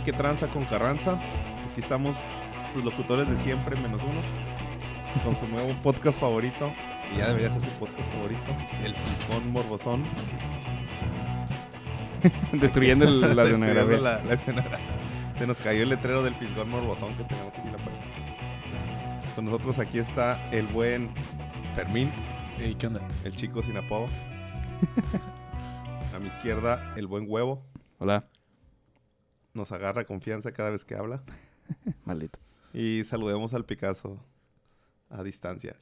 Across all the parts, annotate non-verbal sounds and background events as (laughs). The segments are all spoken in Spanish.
Hey, qué tranza con Carranza. Aquí estamos, sus locutores de siempre, menos uno, con su nuevo podcast favorito, que ya debería ser su podcast favorito, El Fisgón Morbosón. (laughs) Destruyendo el- la (laughs) Destruyendo escenografía. la- la escenografía. Se nos cayó el letrero del Fisgón Morbosón que tenemos aquí en la puerta. Con nosotros aquí está el buen Fermín, Ey, ¿qué onda? el chico sin apodo. (laughs) A mi izquierda, el buen huevo. Hola, Nos agarra confianza cada vez que habla. (laughs) maldito. Y saludemos al Picasso a distancia.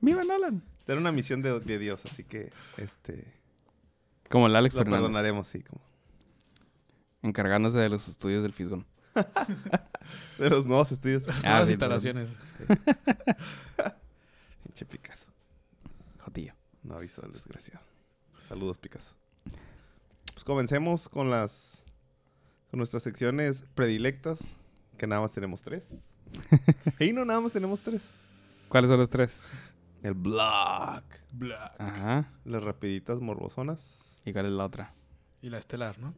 ¡Viva Nolan! Esta era una misión de, de Dios, así que este Como el Alex lo Fernández. perdonaremos, sí. Como. Encargándose de los estudios del Fisgón. (laughs) De los nuevos estudios. Las Ah, nuevas instalaciones. (laughs) Pinche Picasso. Jotillo. No avisó el desgraciado. Saludos, Picasso. Pues comencemos con las con nuestras secciones predilectas, que nada más tenemos tres. (laughs) y no, nada más tenemos tres. ¿Cuáles son los tres? El Block. Black. Ajá. Las rapiditas morbosonas. ¿Y cuál es la otra? Y la estelar, ¿no?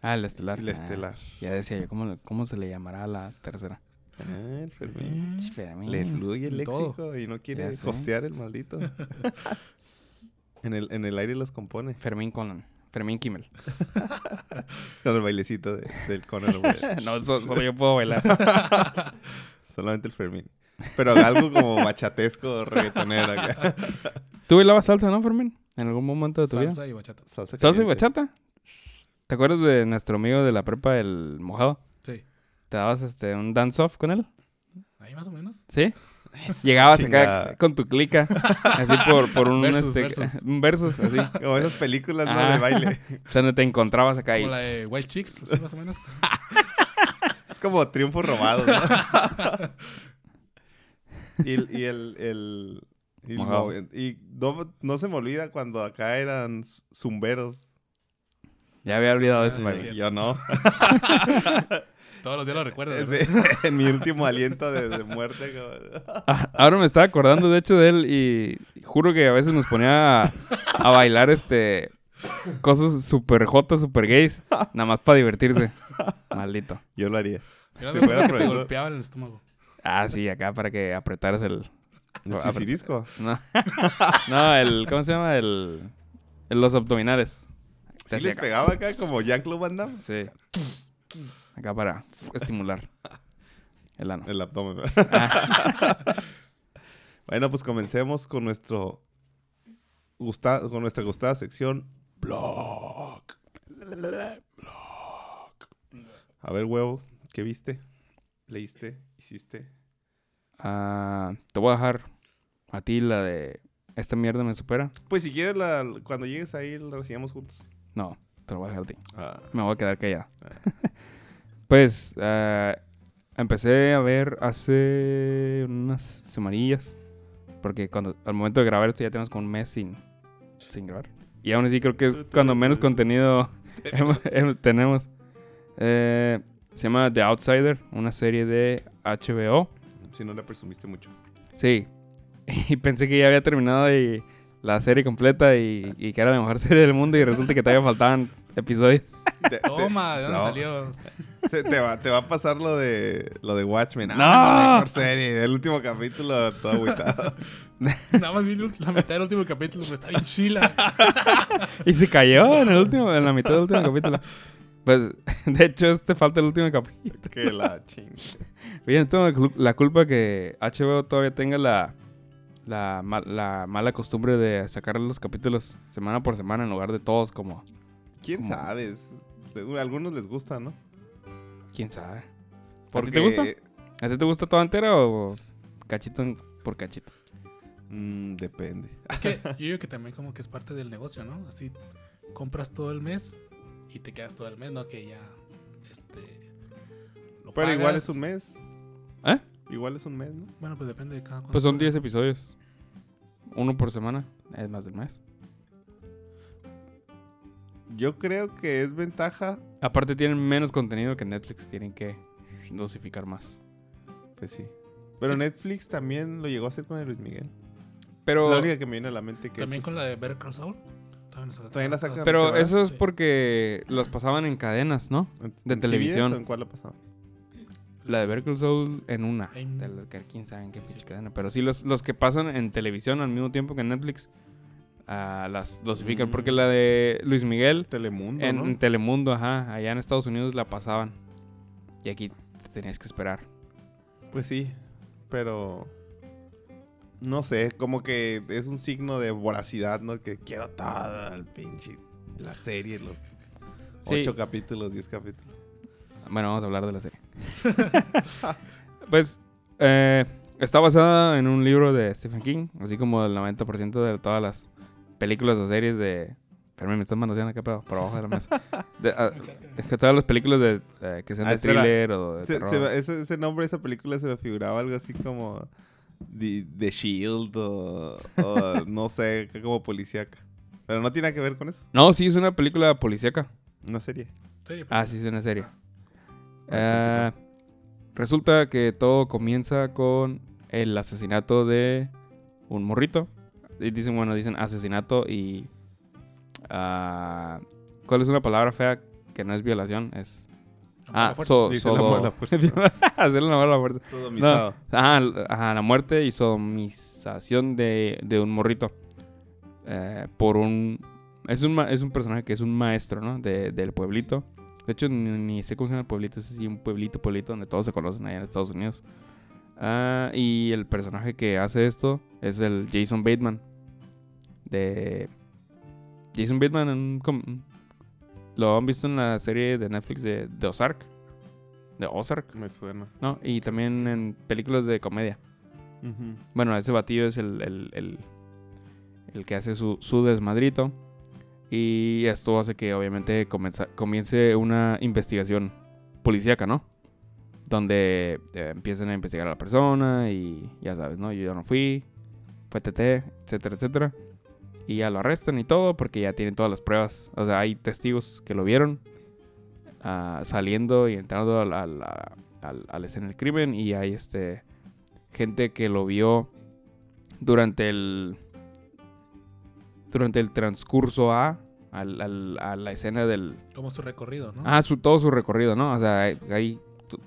Ah, la estelar. Y la Ah, estelar. ya decía yo, ¿cómo, cómo se le llamará a la tercera? Ah, el Fermín. Le fluye el todo. léxico y no quiere costear el maldito. (laughs) en, el, en el aire los compone. Fermín Conan. Fermín Kimmel. (laughs) Con el bailecito de- del Conor. (laughs) No, so- solo yo puedo bailar. (laughs) Solamente el Fermín. Pero algo como bachatesco, reggaetonero. acá. ¿Tú bailabas salsa, no, Fermín? ¿En algún momento de tu vida? Salsa y bachata. Salsa, ¿Salsa y bachata? ¿Te acuerdas de nuestro amigo de la prepa, el mojado? Sí. ¿Te dabas este, un dance-off con él? Ahí más o menos. ¿Sí? Llegabas acá con tu clica, así por, por un Versus, este, versus. (laughs) un versus, así. Como esas películas ¿no? De baile. O sea, donde te encontrabas acá y Como la de White Chicks, así más o menos. (laughs) Es como triunfo robado, ¿no? y el... Y, el, el- y, no, no se me olvida cuando acá eran zumberos. ya había olvidado eso, Ah, Mario. sí. Yo no. (laughs) Todos los días lo recuerdo. ¿verdad? (laughs) Ese- en mi último aliento de, de muerte. Ah, Ahora me estaba acordando, de hecho, de él y juro que a veces nos ponía a, a bailar este cosas super jotas, super gays, nada más para divertirse. Maldito. Yo lo haría. Era Si de fuera que te golpeaba en el estómago. Ah, sí, acá para que apretaras el... El chisirisco. No, (laughs) no el... ¿Cómo se llama? El... el- los abdominales. Te Sí les acá. pegaba acá como Jean-Claude Van Damme. Sí. Acá para estimular el ano. El abdomen. Ah, (laughs) bueno, pues comencemos con nuestro gusta- con nuestra gustada sección Blog. A ver, huevo, ¿qué viste? ¿Leíste? ¿Hiciste? ah, te voy a dejar a ti la de... Esta mierda me supera. Pues si quieres, la- cuando llegues ahí, la reseñamos juntos. No, te lo voy a dejar a ti. Ah, Me voy a quedar callado. (laughs) pues, ah, empecé a ver hace unas semanillas. Porque cuando al momento de grabar esto ya tenemos como un mes sin, sin grabar. Y aún así creo que es cuando menos contenido (laughs) hemos- (laughs) tenemos. Eh, se llama The Outsider, una serie de HBO. si no la presumiste mucho. Sí. (laughs) Y pensé que ya había terminado y la serie completa y, y que era la mejor serie del mundo y resulta que todavía faltaban episodios. Toma, ¿de dónde no. salió? Se- te va, te va a pasar lo de lo de Watchmen. No. Ah, la mejor serie. El último capítulo, todo agüitado. (laughs) Nada más vi la mitad del último capítulo, pero está bien chila. (laughs) Y se cayó en el último, en la mitad del último capítulo. Pues, (laughs) de hecho, este falta el último capítulo. que la ching. Oye, no tengo la cul- la culpa que HBO todavía tenga la, la, la mala costumbre de sacar los capítulos semana por semana en lugar de todos como... ¿Quién Como- sabe? Algunos les gusta, ¿no? ¿Quién sabe? Porque, te gusta? ¿A ti te gusta toda entera o cachito por cachito? Mm, depende. Es que yo digo que también como que es parte del negocio, ¿no? Así compras todo el mes y te quedas todo el mes, no que ya este lo Pero igual es un mes. ¿Eh? Igual es un mes, ¿no? Bueno, pues depende de cada Pues son cuánto- 10 episodios. Uno por semana. Es más del mes. Yo creo que es ventaja. Aparte tienen menos contenido que Netflix. Tienen que dosificar más. Pues sí. Pero Netflix también lo llegó a hacer con el Luis Miguel. Pero, La única que me viene a la mente que. También pues, con la de Better Call Saul. También la sacan- También la sacan. pero ¿verdad? eso es Sí. porque los pasaban en cadenas, ¿no? ¿En- de en televisión. CBS o ¿En cuál lo pasaba? La de Better Saul en una. En- De las que quién sabe en qué Sí, sí. cadena. Pero sí, los, los que pasan en televisión al mismo tiempo que en Netflix. Ah, las dosifican. Mm. Porque la de Luis Miguel Telemundo, en, ¿no? en Telemundo, ajá. Allá en Estados Unidos la pasaban. Y aquí te tenías que esperar. Pues sí, pero no sé, como que es un signo de voracidad, ¿no? Que quiero toda el pinche la serie, los Sí. ocho capítulos, diez capítulos. Bueno, vamos a hablar de la serie. (laughs) pues eh, está basada en un libro de Stephen King, así como el 90% de todas las películas o series de... Fermín, me estás manoseando acá pero por abajo de la mesa. (laughs) De, ah, es que todas las películas de, eh, que sean Ah, de espera. thriller o de Se- terror. se me- ese, ese nombre de esa película se me figuraba algo así como The, The Shield o, o (laughs) no sé, como policíaca. Pero no tiene nada que ver con eso. No, sí, es una película policíaca. Una serie. Sí, Ah, sí, es una serie. Ah, Eh, resulta que todo comienza con el asesinato de un morrito. Y dicen, bueno, dicen asesinato y... ah, ¿Cuál es una palabra fea que no es violación? Es... Ah, so, Dice el sodo- amor a la fuerza. (laughs) Hacerle el amor a la fuerza. Sodomizado. Ajá, la muerte y sodomización de, de un morrito. Eh, por un... Es un, ma- es un personaje que es un maestro, ¿no? De- del pueblito. De hecho, ni, ni sé cómo se llama el pueblito. Es así un pueblito, pueblito donde todos se conocen allá en Estados Unidos. Ah, y el personaje que hace esto es el Jason Bateman. De... Jason Bateman en un lo han visto en la serie de Netflix de, de Ozark. De Ozark. Me suena. ¿no? Y también en películas de comedia. Bueno, ese batido es el, el, el- el que hace su, su desmadrito. Y esto hace que obviamente comienza- comience una investigación policíaca, ¿no? Donde eh, empiezan a investigar a la persona y ya sabes, ¿no? Yo ya no fui, fue TT, etcétera, etcétera. Y ya lo arrestan y todo porque ya tienen todas las pruebas. O sea, hay testigos que lo vieron ah, saliendo y entrando a la, a la- al- a la escena del crimen y hay este gente que lo vio durante el durante el transcurso a al- al- a la escena del Como su recorrido, ¿no? ah su todo su recorrido no o sea hay, hay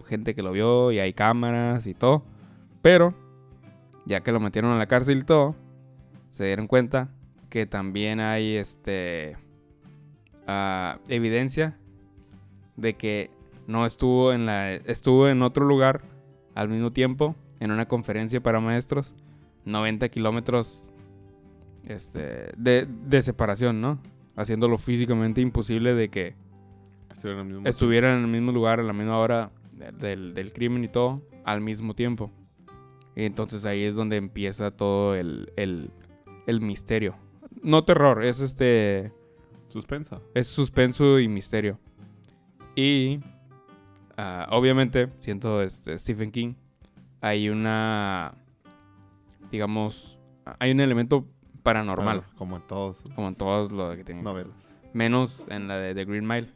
gente que lo vio y hay cámaras y todo pero ya que lo metieron a la cárcel y todo se dieron cuenta que también hay este ah, evidencia de que no estuvo en la estuvo en otro lugar al mismo tiempo en una conferencia para maestros 90 kilómetros este, de, de separación, ¿no? Haciéndolo físicamente imposible de que mismo estuvieran en el mismo lugar a la misma hora de- del, del crimen y todo al mismo tiempo. Y entonces ahí es donde empieza todo el, el, el misterio. No terror, es este Suspensa. es suspenso y misterio. Y ah, obviamente, siento este, Stephen King, hay una, digamos, hay un elemento paranormal, Claro, como en todos como en todos los que tienen. novelas. Menos en la de The Green Mile.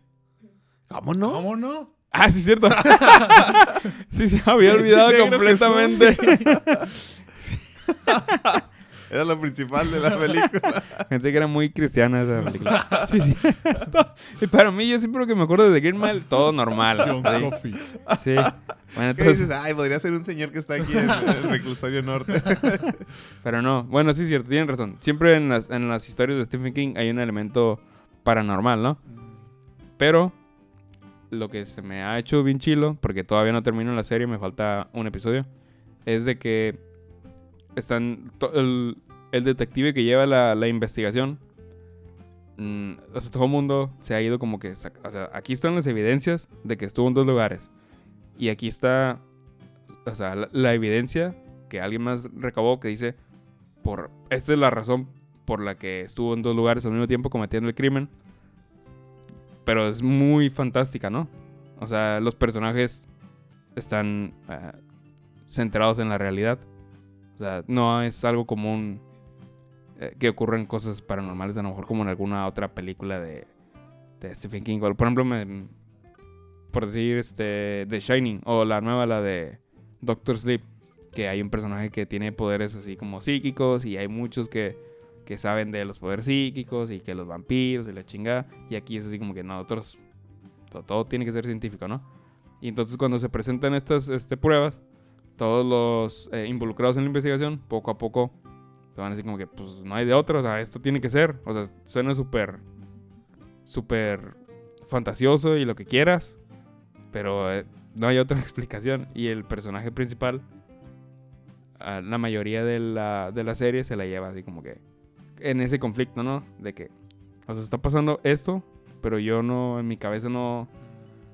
¿Cómo no? ¿Cómo no? Ah, sí, cierto. (laughs) sí, se me había olvidado completamente. (laughs) (laughs) Era lo principal de la película. (laughs) Pensé que era muy cristiana esa película. (laughs) Sí, sí. (laughs) y para mí, yo siempre que me acuerdo de Green Mile, todo normal. John Sí. Coffey. sí. Bueno, ¿Qué dices? Ay, podría ser un señor que está aquí en el reclusorio norte. Pero no, bueno, sí es cierto, tienen razón. Siempre en las, en las historias de Stephen King hay un elemento paranormal, ¿no? Pero lo que se me ha hecho bien chilo, porque todavía no termino la serie, me falta un episodio, es de que están el, el detective que lleva la, investigación. mm, o sea, todo el mundo se ha ido como que... O sea, aquí están las evidencias de que estuvo en dos lugares. Y aquí está... O sea, la, la evidencia que alguien más recabó que dice... Por, esta es la razón por la que estuvo en dos lugares al mismo tiempo cometiendo el crimen. pero es muy fantástica, ¿no? O sea, los personajes están eh, centrados en la realidad. O sea, no es algo común eh, que ocurren cosas paranormales, a lo mejor como en alguna otra película de, Stephen King. Por ejemplo, por decir este, The Shining o la nueva, la de Doctor Sleep, que hay un personaje que tiene poderes así como psíquicos y hay muchos que, que saben de los poderes psíquicos y que los vampiros y la chingada. Y aquí es así como que nosotros, to- todo, tiene que ser científico, ¿no? Y entonces cuando se presentan estas este, pruebas, todos los eh, involucrados en la investigación, poco a poco, se van así como que, pues no hay de otra, o sea, esto tiene que ser. O sea, suena súper, súper fantasioso y lo que quieras, pero eh, no hay otra (laughs) explicación. Y el personaje principal, a la mayoría de la, de la serie se la lleva así como que en ese conflicto, ¿no? De que, o sea, está pasando esto, pero yo no, en mi cabeza no,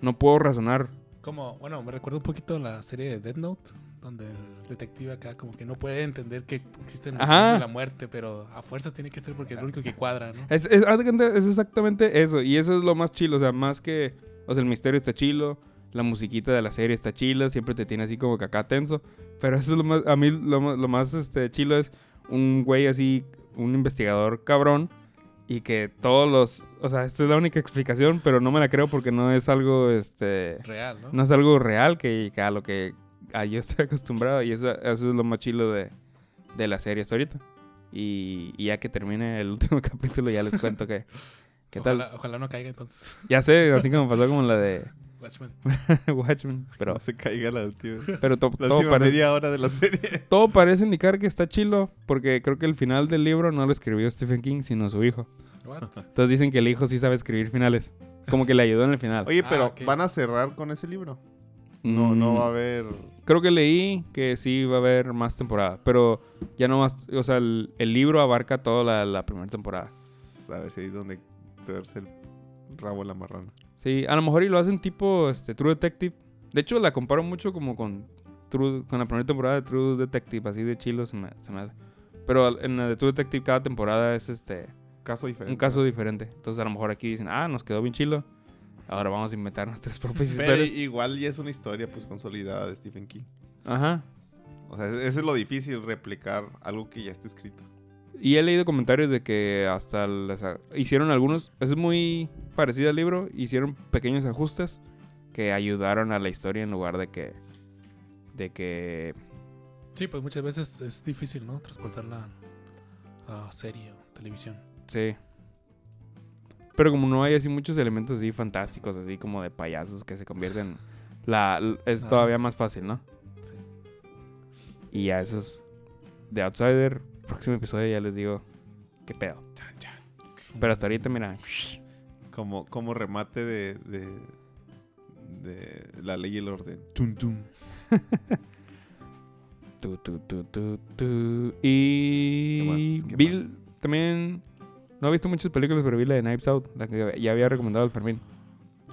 no puedo razonar. Como, bueno, me recuerda un poquito la serie de Dead Note, donde el detective acá como que no puede entender que existen de la muerte, pero a fuerzas tiene que ser porque es lo único que cuadra, ¿no? Es, es, es exactamente eso. Y eso es lo más chilo. O sea, más que. O sea, el misterio está chilo. La musiquita de la serie está chila. Siempre te tiene así como que acá tenso. Pero eso es lo más. A mí lo, más- lo más este, chilo es un güey así. Un investigador cabrón. Y que todos los. O sea, esta es la única explicación. Pero no me la creo porque no es algo. Este. Real, ¿no? No es algo real que, que a lo que a yo (laughs) estoy acostumbrado. Y eso, eso es lo más chilo de, de la serie hasta ahorita. Y, y ya que termine el (laughs) último capítulo, ya les cuento que. ¿Qué tal? ojalá, ojalá no caiga entonces. Ya sé, así como pasó como la de Watchmen. (laughs) Watchmen. Pero, No se caiga la última, pero to- la todo, última parece, media hora de la serie. todo parece indicar que está chilo. Porque creo que el final del libro no lo escribió Stephen King, sino su hijo. What? Entonces dicen que el hijo sí sabe escribir finales. Como que le ayudó en el final. Oye, Ah, pero ok. ¿van a cerrar con ese libro? No, no Mm, va a haber... Creo que leí que sí va a haber más temporada. Pero ya no más. O sea, el, el libro abarca toda la, la primera temporada. A ver si hay donde verse el rabo la marrana. Sí, a lo mejor y lo hacen tipo este, True Detective. De hecho, la comparo mucho como con, True, con la primera temporada de True Detective, así de chilo se me, se me hace. Pero en la de True Detective cada temporada es este Caso diferente. un caso diferente. Entonces a lo mejor aquí dicen, ah, nos quedó bien chilo. Ahora vamos a inventar nuestras (laughs) propias Pero historias. igual ya es una historia pues consolidada de Stephen King. Ajá. O sea, ese es lo difícil, replicar algo que ya está escrito. Y he leído comentarios de que hasta hicieron algunos, es muy parecido al libro, hicieron pequeños ajustes que ayudaron a la historia en lugar de que de que Sí, pues muchas veces es difícil, ¿no? Transportarla a serie o televisión. Sí. Pero como no hay así muchos elementos así fantásticos, así como de payasos que se convierten... La, es todavía más. fácil, ¿no? Sí. Y ya esos... De Outsider, próximo episodio ya les digo... ¿Qué pedo? Pero hasta ahorita, mira... Como, como remate de, de, de la ley y el orden. Tum, tum. (laughs) Tu, tu, tu, tu, tu. Y... ¿Qué más? ¿Qué vi- más? También... No he visto muchas películas, pero vi la de Knives Out, la que ya había recomendado el Fermín.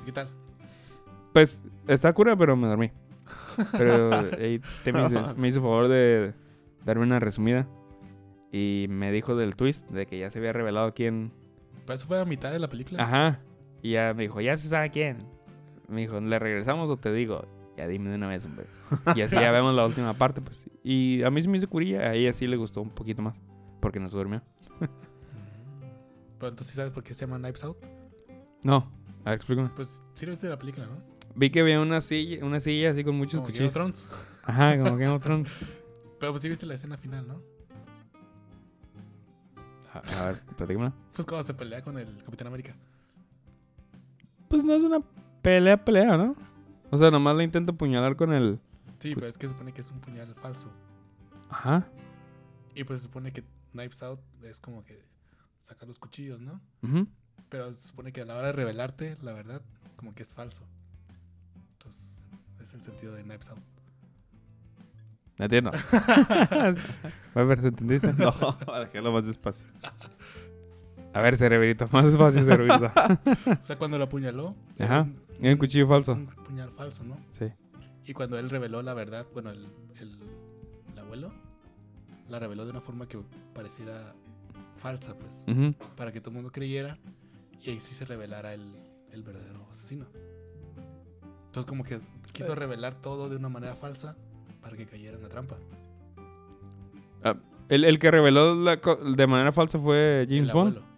¿Qué tal? Pues está cura, pero me dormí. Pero (laughs) ahí te me, hizo, me hizo favor de darme una resumida. Y me dijo del twist, de que ya se había revelado quién. Pero eso fue a mitad de la película. Ajá. Y ya me dijo, ya se sabe quién. Me dijo, ¿le regresamos o te digo? Ya dime de una vez, hombre. Y así ya vemos la última parte, pues. Y a mí se me hizo curilla. A ella sí le gustó un poquito más. Porque no se durmió. Pero entonces, ¿sabes por qué se llama Knives Out? No. A ver, explícame. Pues sí lo viste de la película, ¿no? Vi que había una silla, una silla así con muchos Como Game of cuchillos. Thrones. Ajá, como Game of Thrones. (laughs) Pero pues sí viste la escena final, ¿no? A, a ver, platícame. Pues cuando se pelea con el Capitán América. Pues no es una pelea, pelea, ¿no? O sea, nomás le intento apuñalar con el. Sí, pero es que se supone que es un puñal falso. Ajá. Y pues se supone que Knives Out es como que sacar los cuchillos, ¿no? Pero se supone que a la hora de revelarte, la verdad, como que es falso. Entonces, es el sentido de Knives Out. No entiendo. (laughs) a ver, ¿te entendiste? No, para que lo más despacio. (laughs) A ver, cerebrito, más despacio, cerebrito. O sea, cuando lo apuñaló, Ajá, era un, cuchillo falso. un puñal falso, ¿no? Sí. Y cuando él reveló la verdad, bueno, el, el, el abuelo la reveló de una forma que pareciera falsa, pues, para que todo el mundo creyera y ahí sí se revelara el, el verdadero asesino. Entonces como que quiso revelar todo de una manera falsa para que cayera en la trampa. Ah, el, el que reveló la de manera falsa fue James El Bond. abuelo.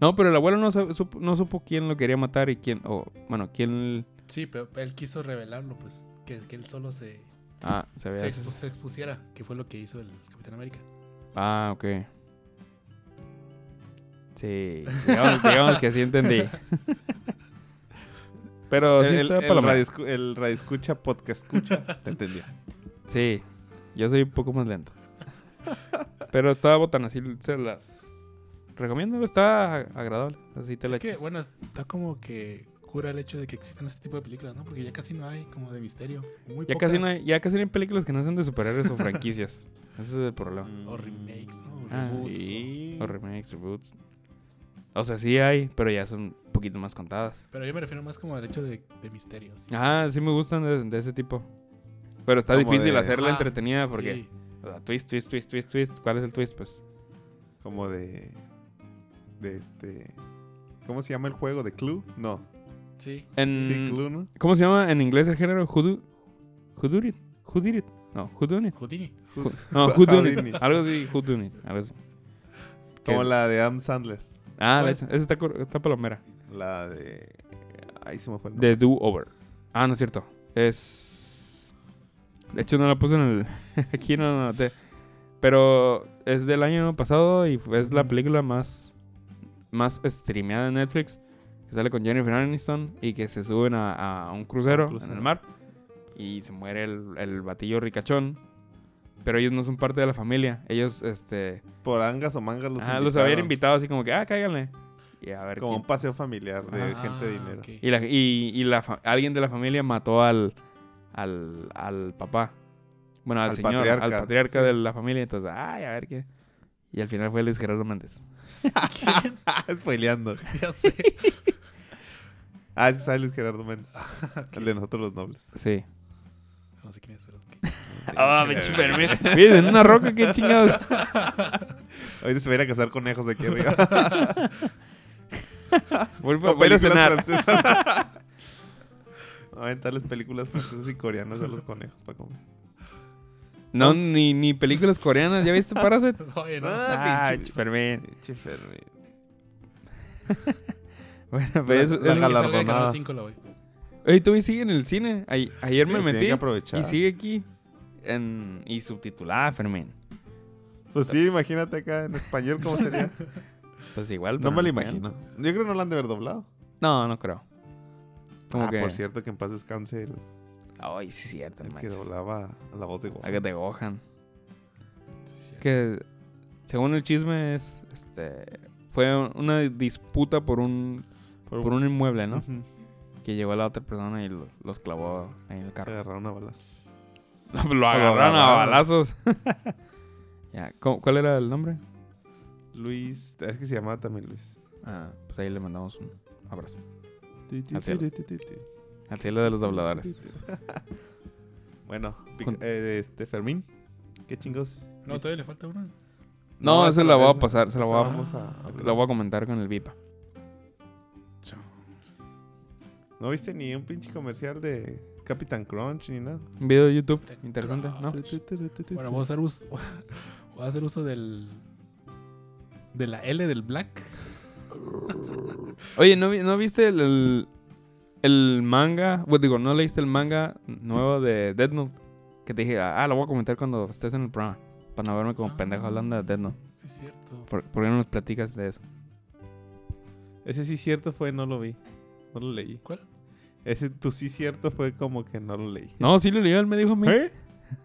No, pero el abuelo no, supo, no supo quién lo quería matar y quién. O, bueno, quién. Sí, pero él quiso revelarlo, pues. Que, que él solo se, Ah, se se expusiera, que fue lo que hizo el Capitán América. Ah, ok. Sí, digamos, digamos que sí entendí. (laughs) Pero sí el, el, radio, el radio escucha, podcast escucha, te entendía. Sí, yo soy un poco más lento. Pero está botana, así se las recomiendo, está agradable. Así te la Es que, echas. bueno, está como que cura el hecho de que existan este tipo de películas, ¿no? Porque ya casi no hay como de misterio. Muy ya, casi no hay, ya casi no hay películas que no sean de superhéroes o (laughs) franquicias. Ese es el problema. O remakes, ¿no? O Ah, reboots, Sí. O remakes, reboots. O sea, sí hay, pero ya son un poquito más contadas. Pero yo me refiero más como al hecho de, de misterio. ¿sí? Ah, sí me gustan de, de ese tipo. Pero está Como difícil de- hacerla entretenida porque... Sí. o sea, twist, twist, twist, twist, twist. ¿Cuál es el twist? Pues... Como de. De este. ¿Cómo se llama el juego? ¿De Clue? No. Sí. En, Sí, Clue, ¿no? ¿Cómo se llama en inglés el género? Who, did it? Who did it? No, who done it? Houdini. Who- no, who done it. Algo así, who done it. Algo así. ¿Qué Como es? la de Adam Sandler. Ah, de hecho, esa está, está palomera. La de. Ahí se me fue el nombre. The Do Over. Ah, no es cierto. Es. De hecho, no la puse en el. (laughs) Aquí no la noté. Pero es del año pasado y es la película más. Más streameada en Netflix. Que sale con Jennifer Aniston y que se suben a, a un crucero, Un crucero. en el mar. Y se muere el, el batillo ricachón. Pero ellos no son parte de la familia. Ellos, este. Por angas o mangas los ah, los habían invitado así como que, ah, cáiganle. Y a ver Como quién- un paseo familiar de Ah, gente de dinero. y, la, y, y la fa- alguien de la familia mató al, al, al papá. Bueno, al, Al señor, patriarca, al patriarca sí. de la familia. Entonces, ay, a ver qué. Y al final fue (laughs) (laughs) Luis Gerardo Méndez. Spoileando. ya sé. Ah, es que sabe Luis Gerardo Méndez. El de nosotros los nobles. Sí. No sé quién es. (laughs) Ah, me chuperme. Miren, en una roca, qué chingados. (laughs) Ahorita se va a ir a cazar conejos de aquí arriba. (laughs) Voy a películas cenar. francesas. A aventarles películas francesas y coreanas a los conejos para comer. No, ni, ni películas coreanas. ¿Ya viste Parasite? Oye, no. Ah, Ah, pinche- chuperme. Pinche Fermi. Bueno, pues eso- La Yo eso- que salga de galardonada. Canal 5 la voy. Oye, tú sigue en el cine. Ay- ayer Sí, me metí que aprovechar. y sigue aquí. En, y subtitulada, Fermín. Pues sí, imagínate acá en español cómo sería. (laughs) Pues igual. No me lo imagino. Yo creo que no lo han de haber doblado. No, no creo. Como ah, que- por cierto, que en paz descanse el, Ay, sí, es cierto. el que doblaba la voz de Gohan. A que te Gohan. Sí, sí. Que según el chisme es. Este. Fue una disputa por un. Por un inmueble, ¿no? Que llegó la otra persona y lo- los clavó en el Se carro. agarraron a balas. (laughs) lo agarraron a balazos. (laughs) ya, ¿cómo- ¿Cuál era el nombre? Luis, es que se llamaba también Luis. Ah, pues ahí le mandamos un abrazo. Al cielo. Al de los dobladores. (laughs) Bueno, eh, este Fermín, qué chingos. No, todavía le falta una. No, esa la voy a pasar, se la voy a, vamos a- la voy a comentar con el VIPA. ¿No viste ni un pinche comercial de Capitán Crunch ni nada? Un video de YouTube interesante, ¿no? Bueno, voy a hacer uso, (laughs) voy a hacer uso del de la L del Black. Oye, ¿no, no viste el, el, el manga? Bueno, digo, ¿no leíste el manga nuevo de Dead Note? Que te dije, ah, lo voy a comentar cuando estés en el programa. Para no verme como Ah. pendejo hablando de Dead Note. Sí, es cierto. ¿Por, por qué no nos platicas de eso? Ese sí cierto fue, no lo vi. No lo leí. ¿Cuál? Ese tú sí cierto fue como que no lo leí. No, sí lo leí, él me dijo a mí. ¿Eh?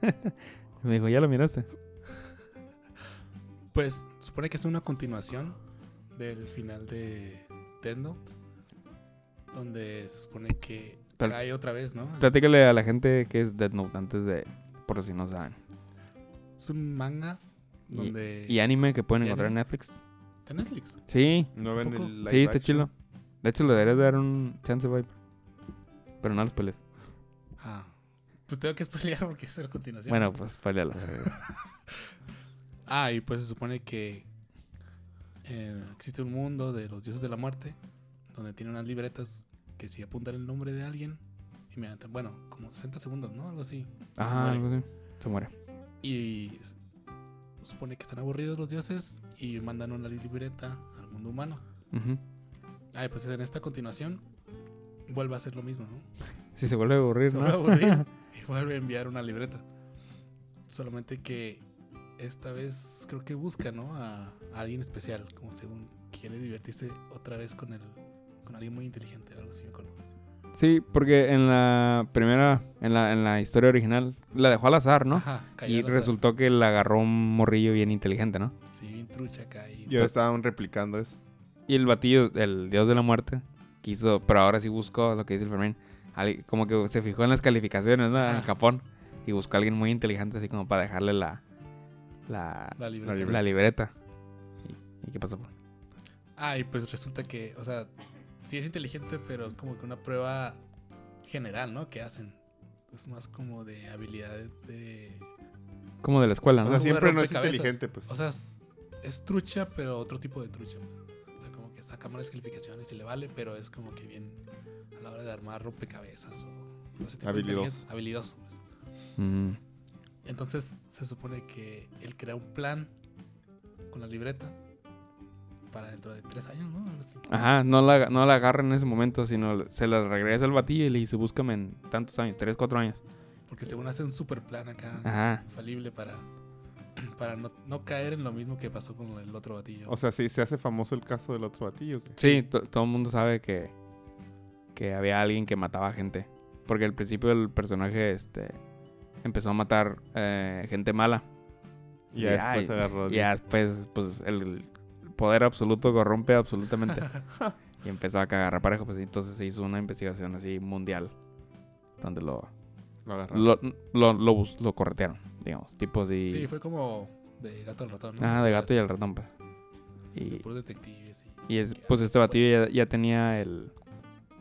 (laughs) me dijo, ya lo miraste. Pues supone que es una continuación del final de Death Note. Donde se supone que Pero- cae otra vez, ¿no? Platícale a la gente que es Dead Note antes de... Por si no saben. Es un manga Y- donde... Y anime que pueden ¿Y encontrar en? Netflix. ¿Está en Netflix? Sí, No ven el live sí, está action? chilo. De hecho, le deberías dar un chance, Viper. Pero no los pelees. Ah. Pues tengo que spoilear porque es la continuación. Bueno, pues pelealo. Ah, y pues se supone que eh, existe un mundo de los dioses de la muerte donde tiene unas libretas que si apuntan el nombre de alguien, inmediatamente, bueno, como 60 segundos, ¿no? Algo así. muere. algo así. Se muere. Y supone que están aburridos los dioses y mandan una libreta al mundo humano. Ujú. Ay, pues en esta continuación vuelve a hacer lo mismo, ¿no? (laughs) Sí, se vuelve a aburrir, Se ¿no? vuelve a aburrir (laughs) y vuelve a enviar una libreta. Solamente que esta vez creo que busca, ¿no? A, a alguien especial, como según quiere divertirse otra vez con el con alguien muy inteligente, algo así me acuerdo. Sí, porque en la primera, en la, en la historia original, la dejó al azar, ¿no? Ajá, cayó Y al azar. resultó que la agarró un morrillo bien inteligente, ¿no? Sí, bien trucha acá y Y ahora estaban replicando eso. Y el batillo, el dios de la muerte, quiso, pero ahora sí buscó lo que dice el Fermín. Como que se fijó en las calificaciones, ¿no? En. Japón. Y buscó a alguien muy inteligente, así como para dejarle la, la, la libreta. libreta. la libreta. ¿Y, y qué pasó? Ah, y pues resulta que, o sea, sí es inteligente, pero como que una prueba general, ¿no? Que hacen. Es más como de habilidades de... Como de la escuela, O ¿no? sea, Como de siempre no es inteligente, pues. O sea, es, es trucha, pero otro tipo de trucha. pues. Saca malas calificaciones y le vale, pero es como que bien a la hora de armar rompecabezas o tipo de Habilidoso. Habilidoso. pues. Mm. Entonces se supone que él crea un plan con la libreta para dentro de tres años, ¿no? Así. Ajá, no la, no la agarra en ese momento, sino se la regresa al batillo y le dice, búscame en tantos años, tres, cuatro años. Porque según hace un super plan acá, Ajá. infalible para, para no, no caer en lo mismo que pasó con el otro batillo. O sea, sí, se hace famoso el caso del otro batillo. ¿qué? Sí, to- todo el mundo sabe que, que había alguien que mataba gente. Porque al principio el personaje este, empezó a matar eh, gente mala. Y ya Y, después ay, agarró. Y ya después, pues, el poder absoluto corrompe absolutamente. (laughs) y empezó a cagar parejo, pues, y entonces se hizo una investigación así mundial. Donde lo, Lo lo, lo, lo, bus- lo corretearon, digamos. Tipo así. Sí, fue como de gato al ratón, ¿no? Ajá, de gato y al ratón, pues. De Y, puros detectives. y es- pues este batillo ya, ya tenía el...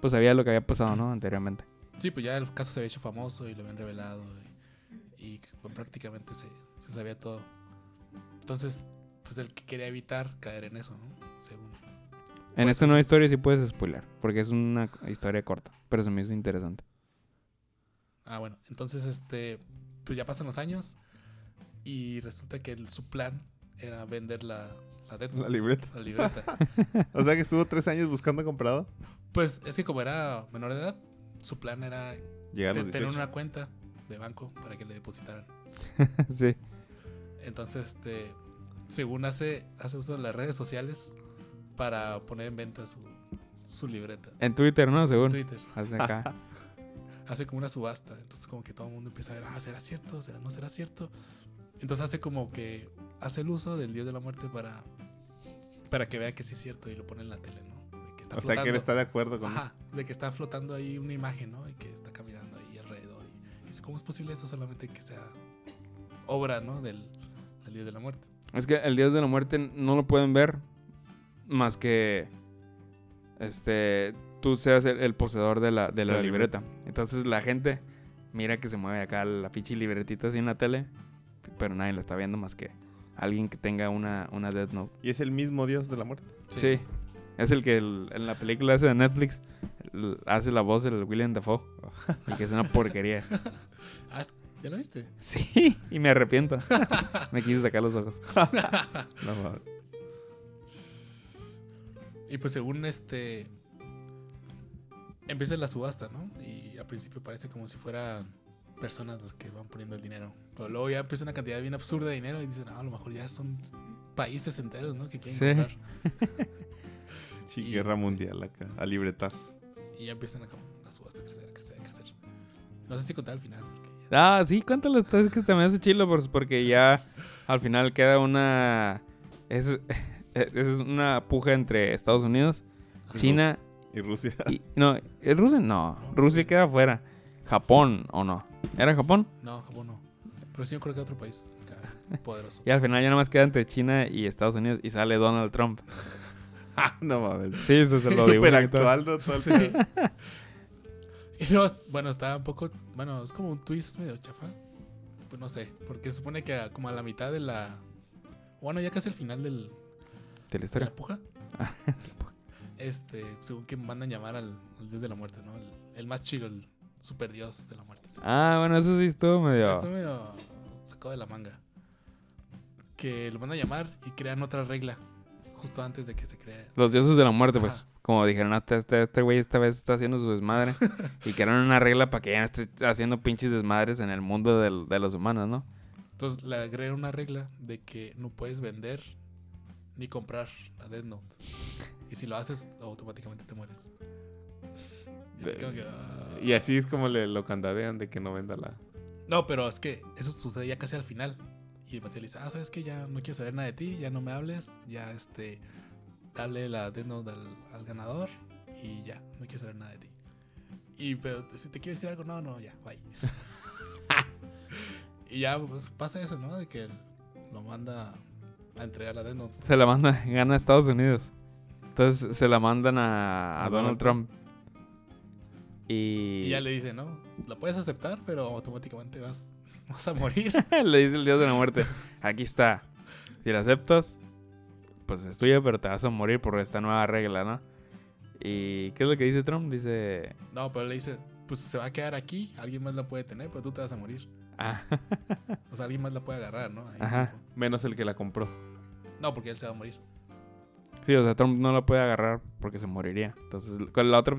Pues sabía lo que había pasado, ¿no? Anteriormente. Sí, pues ya el caso se había hecho famoso y lo habían revelado. Y, y, pues, prácticamente se, se sabía todo. Entonces, pues él que quería evitar caer en eso, ¿no? Según. En Pues esta nueva historia sí puedes spoiler, porque es una historia corta, pero se me hizo interesante. Ah, bueno, entonces este, pues ya pasan los años y resulta que el- su plan era vender la, la, Death La libreta. la libreta. (laughs) O sea que estuvo tres años buscando comprado. pues es que como era menor de edad, su plan era Llegar tener 18. una cuenta de banco para que le depositaran. (laughs) sí. Entonces, este, según hace, hace uso de las redes sociales para poner en venta su, su libreta. En Twitter, ¿no? Según. Twitter. Hace acá. (laughs) Hace como una subasta. Entonces, como que todo el mundo empieza a ver, ah, ¿será cierto? ¿Será no será cierto? Entonces hace como que hace el uso del Dios de la Muerte para, para que vea que sí es cierto y lo pone en la tele, ¿no? De que está O sea que él flotando. está de acuerdo con Ajá, de que está flotando ahí una imagen, ¿no? Y que está caminando ahí alrededor. Y, y dice, ¿cómo es posible eso solamente que sea obra, ¿no? Del, del Dios de la Muerte. Es que el dios de la muerte no lo pueden ver más que este tú seas el, el poseedor de la, de la La libreta. Entonces la gente mira que se mueve acá la pinche libretita así en la tele, pero nadie la está viendo más que alguien que tenga una, una Death Note. Y es el mismo dios de la muerte. Sí. Es el que el- en la película esa de Netflix el- hace la voz del William Dafoe. (laughs) Y que es una porquería. Ah, ¿ya lo viste? Sí, y me arrepiento. (laughs) me quise sacar los ojos. (laughs) No. Y pues según este... Empieza la subasta, ¿no? Y al principio parece como si fueran personas las que van poniendo el dinero. Pero luego ya empieza una cantidad bien absurda de dinero y dicen, ah, a lo mejor ya son países enteros, ¿no? Que quieren Sí. comprar. (laughs) Sí, Y guerra mundial acá. A libretas. Y ya empiezan a como la subasta a crecer, a crecer, a crecer. No sé si contar al final. ya- Ah, sí, cuéntalo. Es que se me hace chilo por- porque ya al final queda una. Es, es una puja entre Estados Unidos, China Y Rusia. (laughs) y. No, ¿es Rusia? No, Rusia queda afuera. Japón, ¿o no? ¿Era Japón? No, Japón no. Pero sí yo creo que otro país acá, poderoso. Y al final ya nada más queda entre China y Estados Unidos y sale Donald Trump. (laughs) No mames. Sí, eso se lo digo. Súper actual, ¿no? Todo el Sí. (laughs) y luego, bueno, está un poco, bueno, es como un twist medio chafa. Pues no sé, porque se supone que como a la mitad de la... Bueno, ya casi al final del, La de historia. (laughs) la puja. este, según que mandan llamar al, al dios de la muerte, ¿no? El, el más chido, el super dios de la muerte. sí. Ah, bueno, eso sí estuvo medio... Esto medio sacado de la manga. Que lo mandan a llamar y crean otra regla justo antes de que se cree. Los dioses de la muerte, pues. Como dijeron, "Ah, este, este, este güey esta vez está haciendo su desmadre. (laughs) y crearon una regla para que ya no esté haciendo pinches desmadres en el mundo del- de los humanos, ¿no? Entonces le agregan una regla de que no puedes vender ni comprar la Death Note. Y si lo haces, automáticamente te mueres. Y así que, ah. Y así es como le, lo candadean de que no venda la. No, pero es que eso sucede ya casi al final. Y el Mateo le dice, ah, ¿sabes qué? Ya no quiero saber nada de ti, ya no me hables, ya este, dale la Death Note al, al ganador y ya, no quiero saber nada de ti. Y pero si te quiero decir algo, no, no, ya, bye. (laughs) y ya pues, pasa eso, ¿no? De que lo manda a entregar la Death Note. Se la manda, (laughs) gana Estados Unidos. Entonces se la mandan a, a A Donald Trump. Y, Y ya le dice, no, la puedes aceptar, pero automáticamente vas, (laughs) vas a morir. (laughs) le dice el dios de la muerte, aquí está. Si la aceptas, pues es tuya, pero te vas a morir por esta nueva regla, ¿no? ¿Y qué es lo que dice Trump? Dice... No, pero le dice, pues se va a quedar aquí, alguien más la puede tener, pero tú te vas a morir. Ah, (laughs) O sea, alguien más la puede agarrar, ¿no? Ahí Ajá. mismo. Menos el que la compró. No, porque él se va a morir. sí, o sea, Trump no la puede agarrar porque se moriría. Entonces, con la otra...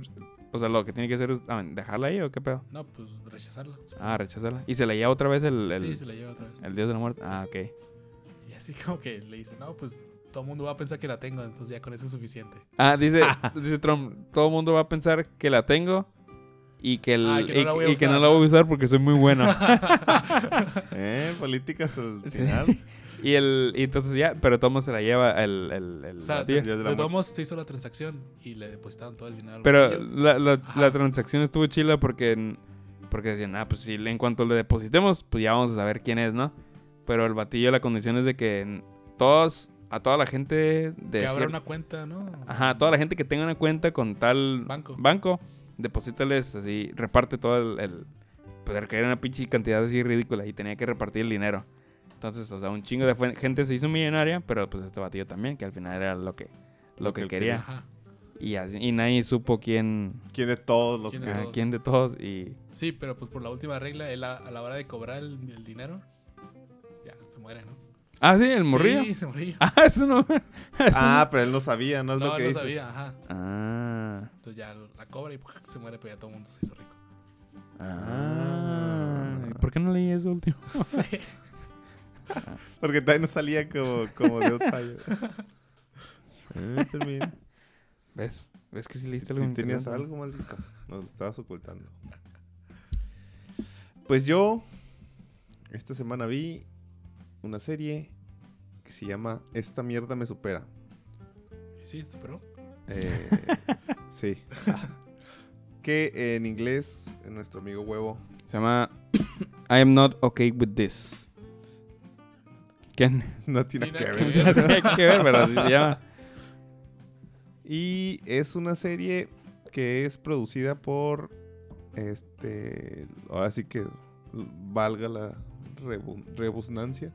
O sea, lo que tiene que hacer es ah, dejarla ahí o qué pedo. No, pues rechazarla. Ah, rechazarla. Y se le lleva otra vez el, el, sí, se la lleva otra vez. el dios de la muerte. Sí. Ah, ok. Y así como que le dice, no, pues todo el mundo va a pensar que la tengo, entonces ya con eso es suficiente. Ah, dice, (laughs) dice Trump, todo el mundo va a pensar que la tengo y que, el, que no y, la voy a y que no usar, la voy a usar porque soy muy bueno. (laughs) ¿Eh? Política hasta el Sí. final. y el y entonces ya, pero todo se la lleva el, el, el O sea, batillo. de, de todos modos se hizo la transacción y le depositaron todo el dinero. Pero la, la, transacción estuvo chila porque, porque decían, ah, pues si en cuanto le depositemos, pues ya vamos a saber quién es, ¿no? Pero el batillo, la condición es de que todos, a toda la gente de... que abra cier- una cuenta, ¿no? Ajá, a toda la gente que tenga una cuenta con tal Banco. banco deposítales así, reparte todo el, el pues que era una pinche cantidad así ridícula y tenía que repartir el dinero. Entonces, o sea, un chingo de gente se hizo millonaria, pero pues este batillo también, que al final era lo que lo, Lo que, quería. Y así y nadie supo quién ¿Quién de todos los ¿Quién que.? de todos? quién de todos y Sí, pero pues por la última regla, él a, a la hora de cobrar el, el dinero, ya, se muere, ¿no? Ah, sí, el morrillo. Sí, se moría. (laughs) Ah, eso no. eso Ah, pero él no sabía, no es no, lo que no dice. sabía, ajá. Ah. Entonces ya la cobra y se muere, pero ya todo el mundo se hizo rico. Ah. ¿Y ¿Por qué no leí eso último? (laughs) Sí. (laughs) Porque todavía no salía como, como de outsider. Eh. ¿Ves? ¿Ves que sí Si, leíste algo? si tenías algo, maldito. Nos lo estabas ocultando. Pues yo, esta semana vi una serie que se llama Esta mierda me supera. Sí, superó. Eh, sí. (laughs) Que en inglés, nuestro amigo Huevo Se llama I am not okay with this. ¿Quién? no tiene Tiene que que ver. No tiene que ver, pero así se llama. Y es una serie que es producida por este. Ahora sí que valga la rebu- rebusnancia.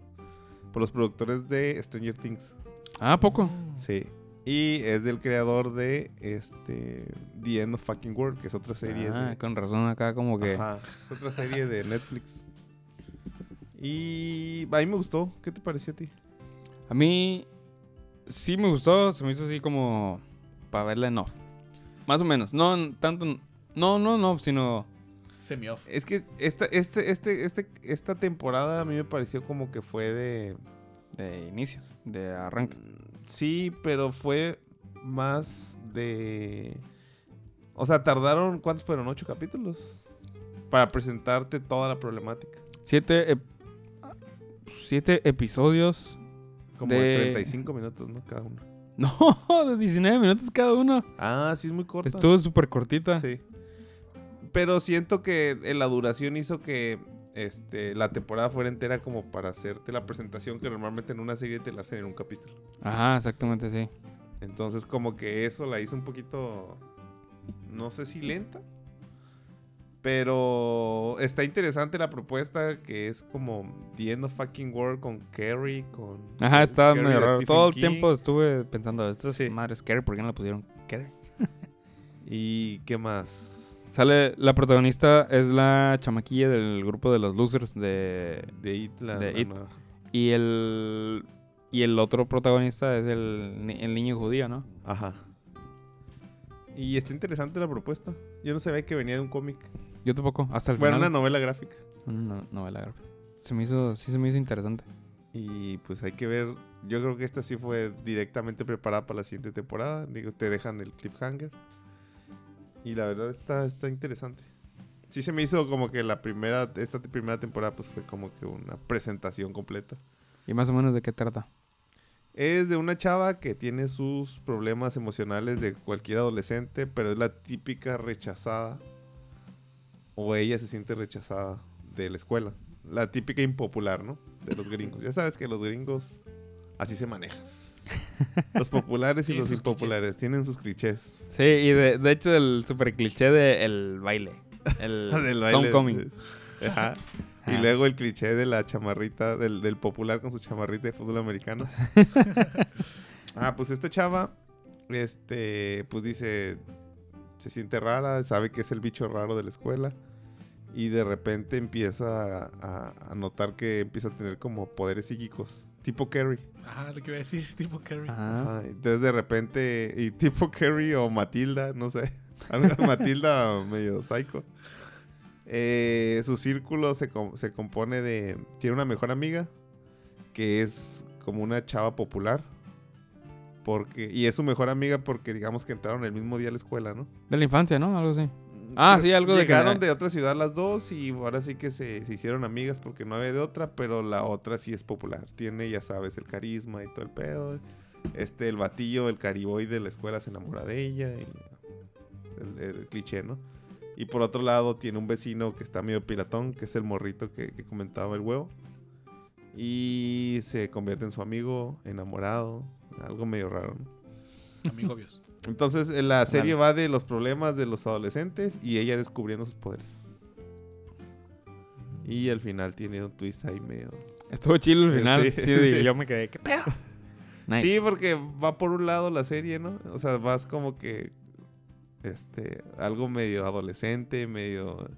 Por los productores de Stranger Things. Ah, ¿a poco. Sí. Y es del creador de este. The End of Fucking World, que es otra serie Ah, de. con razón acá como que... Ajá, es otra serie de Netflix. Y a mí me gustó. ¿Qué te pareció a ti? A mí sí me gustó, se me hizo así como para verla en off. Más o menos. No tanto... No, no, no, sino... Semi-off. Es que esta, este, este, este, esta temporada a mí me pareció como que fue de. De inicio, de arranque. Sí, pero fue más de. O sea, tardaron. ¿Cuántos fueron? ¿Ocho capítulos? Para presentarte toda la problemática. Siete, ep- siete episodios. Como De- de 35 minutos, ¿no? Cada uno. (laughs) No, de 19 minutos cada uno. Ah, sí, es muy corta. Estuvo súper cortita. Sí. Pero siento que eh, la duración hizo que este, la temporada fuera entera como para hacerte la presentación que normalmente en una serie te la hacen en un capítulo. Ajá, exactamente, sí. Entonces como que eso la hizo un poquito, no sé si lenta, pero está interesante la propuesta que es como The End of Fucking World con Carrie, con... Ajá, estaba Carrie medio raro. Todo el King. tiempo estuve pensando, estas Sí. madres scary, ¿por qué no le pusieron quiere. (laughs) ¿Y qué más? Sale, la protagonista es la chamaquilla del grupo de los losers de... De It, la, De la It. nueva. Y el... Y el otro protagonista es el, el niño judío, ¿no? Ajá. Y está interesante la propuesta. Yo no sabía que venía de un cómic. Yo tampoco, hasta el Bueno, una final. novela gráfica. Una no- novela gráfica. Se me hizo, sí se me hizo interesante. Y pues hay que ver. Yo creo que esta sí fue directamente preparada para la siguiente temporada. Digo, te dejan el cliffhanger. Y la verdad está, está interesante. Sí se me hizo como que la primera, esta primera temporada pues fue como que una presentación completa. ¿Y más o menos de qué trata? Es de una chava que tiene sus problemas emocionales de cualquier adolescente, pero es la típica rechazada. O ella se siente rechazada de la escuela. La típica impopular, ¿no? De los gringos. Ya sabes que los gringos así se manejan. (laughs) Los populares y los impopulares clichés. tienen sus clichés. Sí, y de, de hecho el super cliché del baile. El (laughs) Del baile. homecoming. Ajá. Y luego el cliché de la chamarrita, del, del popular con su chamarrita de fútbol americano. (laughs) ah, pues esta chava, este, pues dice, se siente rara, sabe que es el bicho raro de la escuela. Y de repente empieza a, a- a notar que empieza a tener como poderes psíquicos. Tipo Carrie. Ajá, lo que iba a decir, (laughs) tipo. Ajá. Ajá, entonces de repente, y tipo Carrie o Matilda, no sé. (laughs) Matilda medio psycho. Eh, su círculo se, com- se compone de... Tiene una mejor amiga que es como una chava popular. Porque, y es su mejor amiga porque digamos que entraron el mismo día a la escuela, ¿no? De la infancia, ¿no? Algo así. Ah, sí, algo de que- Llegaron de otra ciudad las dos y ahora sí que se, se hicieron amigas porque no había de otra, pero la otra sí es popular. Tiene, ya sabes, el carisma y todo el pedo. Este, el batillo, el cariboy de la escuela se enamora de ella. Y el, el cliché, ¿no? Y por otro lado tiene un vecino que está medio pilatón, que es el morrito que, que comentaba el huevo. Y se convierte en su amigo, enamorado, algo medio raro, ¿no? Amigobios. Entonces, eh, la serie Vale. va de los problemas de los adolescentes y ella descubriendo sus poderes. Y al final tiene un twist ahí medio. Estuvo chido el final. Sí, Sí, sí. (laughs) yo me quedé. ¿Qué pedo? Nice. Sí, porque va por un lado la serie, ¿no? O sea, vas como que. Este. Algo medio adolescente, medio.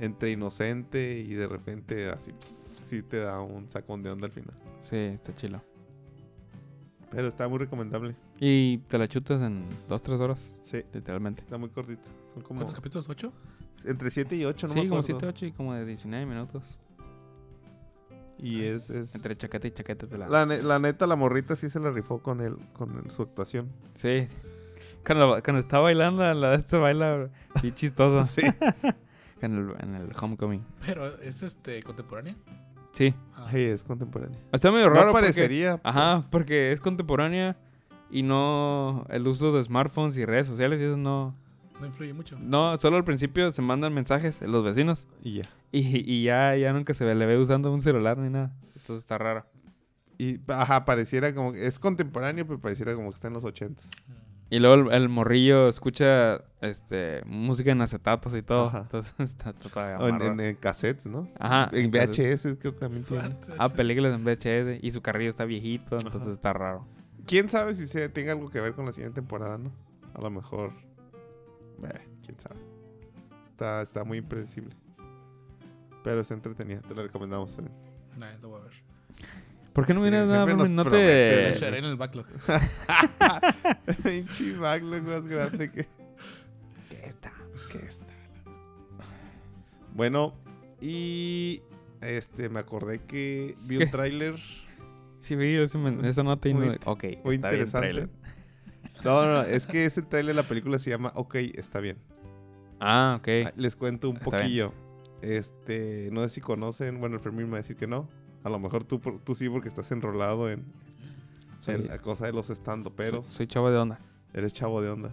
Entre inocente y de repente así. sí te da un sacón de onda al final. Sí, está chilo. Pero está muy recomendable. Y te la chutas en dos, tres horas, Sí, literalmente. está muy cortita. Son como. ¿Cuántos capítulos? ¿Ocho? Entre 7 y 8, no sí, me como acuerdo. 7, 8 y como de 19 minutos. Y es. es- Entre chaqueta y chaqueta te la... La, ne- la neta, la morrita sí se la rifó con él, con el- su actuación. Sí. Cuando, cuando está bailando, la de este baila bien chistoso. (laughs) Sí. (laughs) En el, en el homecoming. Pero, ¿es este contemporánea? Sí. Ah, Sí, es contemporánea. Está medio raro no porque- parecería. Ajá, porque es contemporánea y no... El uso de smartphones y redes sociales y eso no... no influye mucho. No, solo al principio se mandan mensajes los vecinos Y ya. y, y ya, ya nunca se le ve usando un celular ni nada. Entonces está raro. Y, ajá, pareciera como que es contemporáneo, pero pareciera como que está en los 80. Y luego el, el morrillo escucha este música en acetatos y todo. Ajá. Entonces (laughs) está, todavía en, en- raro. en cassettes, ¿no? Ajá, En. VHS creo que también tiene. Ah, películas en VHS y su carrillo está viejito, entonces Ajá. está raro. ¿Quién sabe si se tenga algo que ver con la siguiente temporada, no? A lo mejor. eh, quién sabe. Está, está muy impredecible. Pero está entretenida, te la recomendamos también. Nah, lo voy a ver. ¿Por qué no Sí, vienes nada nos No te... echaré en el backlog. (laughs) Pinche backlog más grande que. ¿Qué (laughs) está? que está. Bueno, y este me acordé que vi ¿Qué? un tráiler Sí, vi esa nota y no... Muy- Ok, muy está interesante. trailer. (laughs) No, no, no, es que ese tráiler de la película se llama Ok, está bien. Ah, ok. Ah, Les cuento un Está bien. poquillo. Este, no sé si conocen, bueno, el Fermín me va a decir que no. A lo mejor tú, tú sí porque estás enrolado en, Soy, en la cosa de los estandoperos. soy, soy chavo de onda. Eres chavo de onda.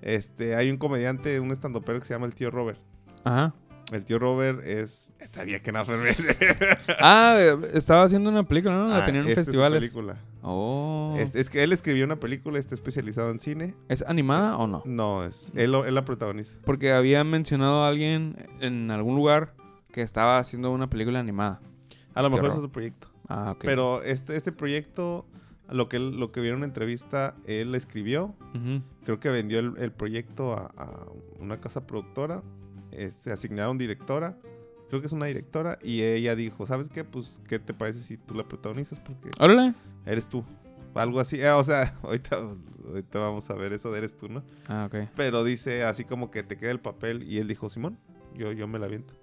Este, hay un comediante, un estandopero que se llama el tío Robert. Ajá. El tío Robert es... Sabía que no, Fermín. (laughs) Ah, eh, estaba haciendo una película, ¿no? La Ah, tenían en esta es festivales. película. Oh. Es, es que él escribió una película, está especializado en cine. ¿Es animada o no? No, es él, él la protagoniza. Porque había mencionado a alguien en algún lugar que estaba haciendo una película animada. A lo mejor es otro proyecto. Ah, ok. Pero este, este proyecto lo que, él- lo que vieron en entrevista, él escribió. Creo que vendió el, el proyecto a, a una casa productora. Se asignaron directora. Creo que es una directora. Y ella dijo, ¿sabes qué? Pues, ¿qué te parece si tú la protagonizas? Porque Órale. eres tú. Algo así. Eh, o sea, (laughs) ahorita, ahorita vamos a ver eso de eres tú, ¿no? Ah, ok. Pero dice así como que te queda el papel. Y él dijo, Simón, yo, yo me la aviento.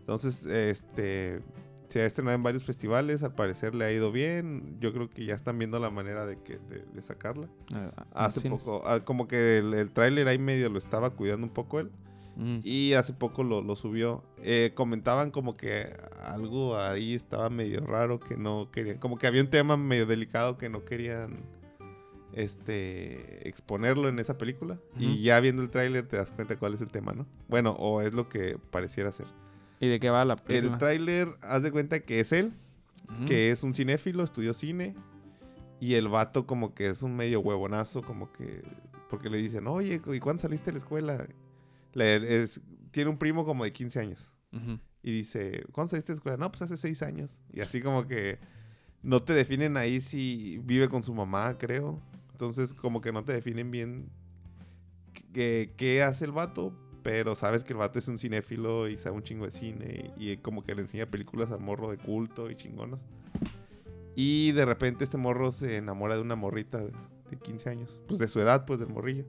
Entonces, este... Se ha estrenado en varios festivales. Al parecer le ha ido bien. Yo creo que ya están viendo la manera de, que, de, de sacarla. Ah, Hace poco, ah, como que el, el tráiler ahí medio lo estaba cuidando un poco él. Mm. Y hace poco lo, lo subió. Eh, comentaban como que algo ahí estaba medio raro que no querían. Como que había un tema medio delicado que no querían este exponerlo en esa película. Y ya viendo el tráiler te das cuenta cuál es el tema, ¿no? Bueno, o es lo que pareciera ser. ¿Y de qué va la El película? tráiler, haz de cuenta que es él, que es un cinéfilo, estudió cine. Y el vato como que es un medio huevonazo, como que... Porque le dicen, oye, ¿y cuándo saliste de la escuela? Le- es- tiene un primo como de 15 años. Y dice, ¿cuándo saliste de la escuela? No, pues hace 6 años. Y así como que no te definen ahí si vive con su mamá, creo. Entonces como que no te definen bien qué, qué hace el vato. Pero sabes que el vato es un cinéfilo y sabe un chingo de cine. Y, y como que le enseña películas al morro de culto y chingonas. Y de repente este morro se enamora de una morrita de, de 15 años. Pues de su edad, pues del morrillo.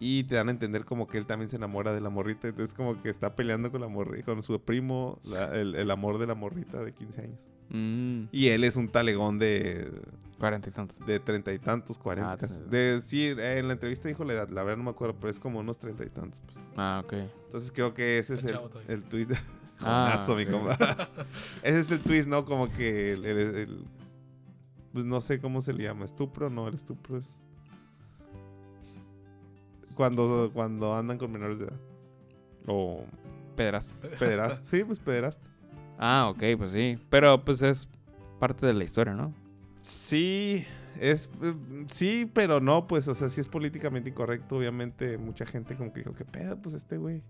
Y te dan a entender como que él también se enamora de la morrita. Entonces como que está peleando con la morrita, con su primo, la- el, el amor de la morrita de 15 años. Mm, Y él es un talegón de Cuarenta y tantos. de treinta y tantos, cuarenta. Ah, de, sí, en la entrevista dijo la edad, la verdad no me acuerdo, pero es como unos treinta y tantos. pues. Ah, ok. Entonces creo que ese es el, twist. De... (laughs) Ah, Jonazo, mi ok. compa. (laughs) ese es el twist, ¿no? Como que el, el- el- Pues no sé cómo se le llama. ¿Estupro? No, el estupro es... Cuando, cuando andan con menores de edad. O Pederasta. pederasta. Sí, pues pederasta. Ah, ok, pues sí. Pero pues es parte de la historia, ¿no? Sí, es eh, sí, pero no, pues, o sea, sí es políticamente incorrecto. Obviamente, mucha gente como que dijo, ¿qué pedo? Pues este güey.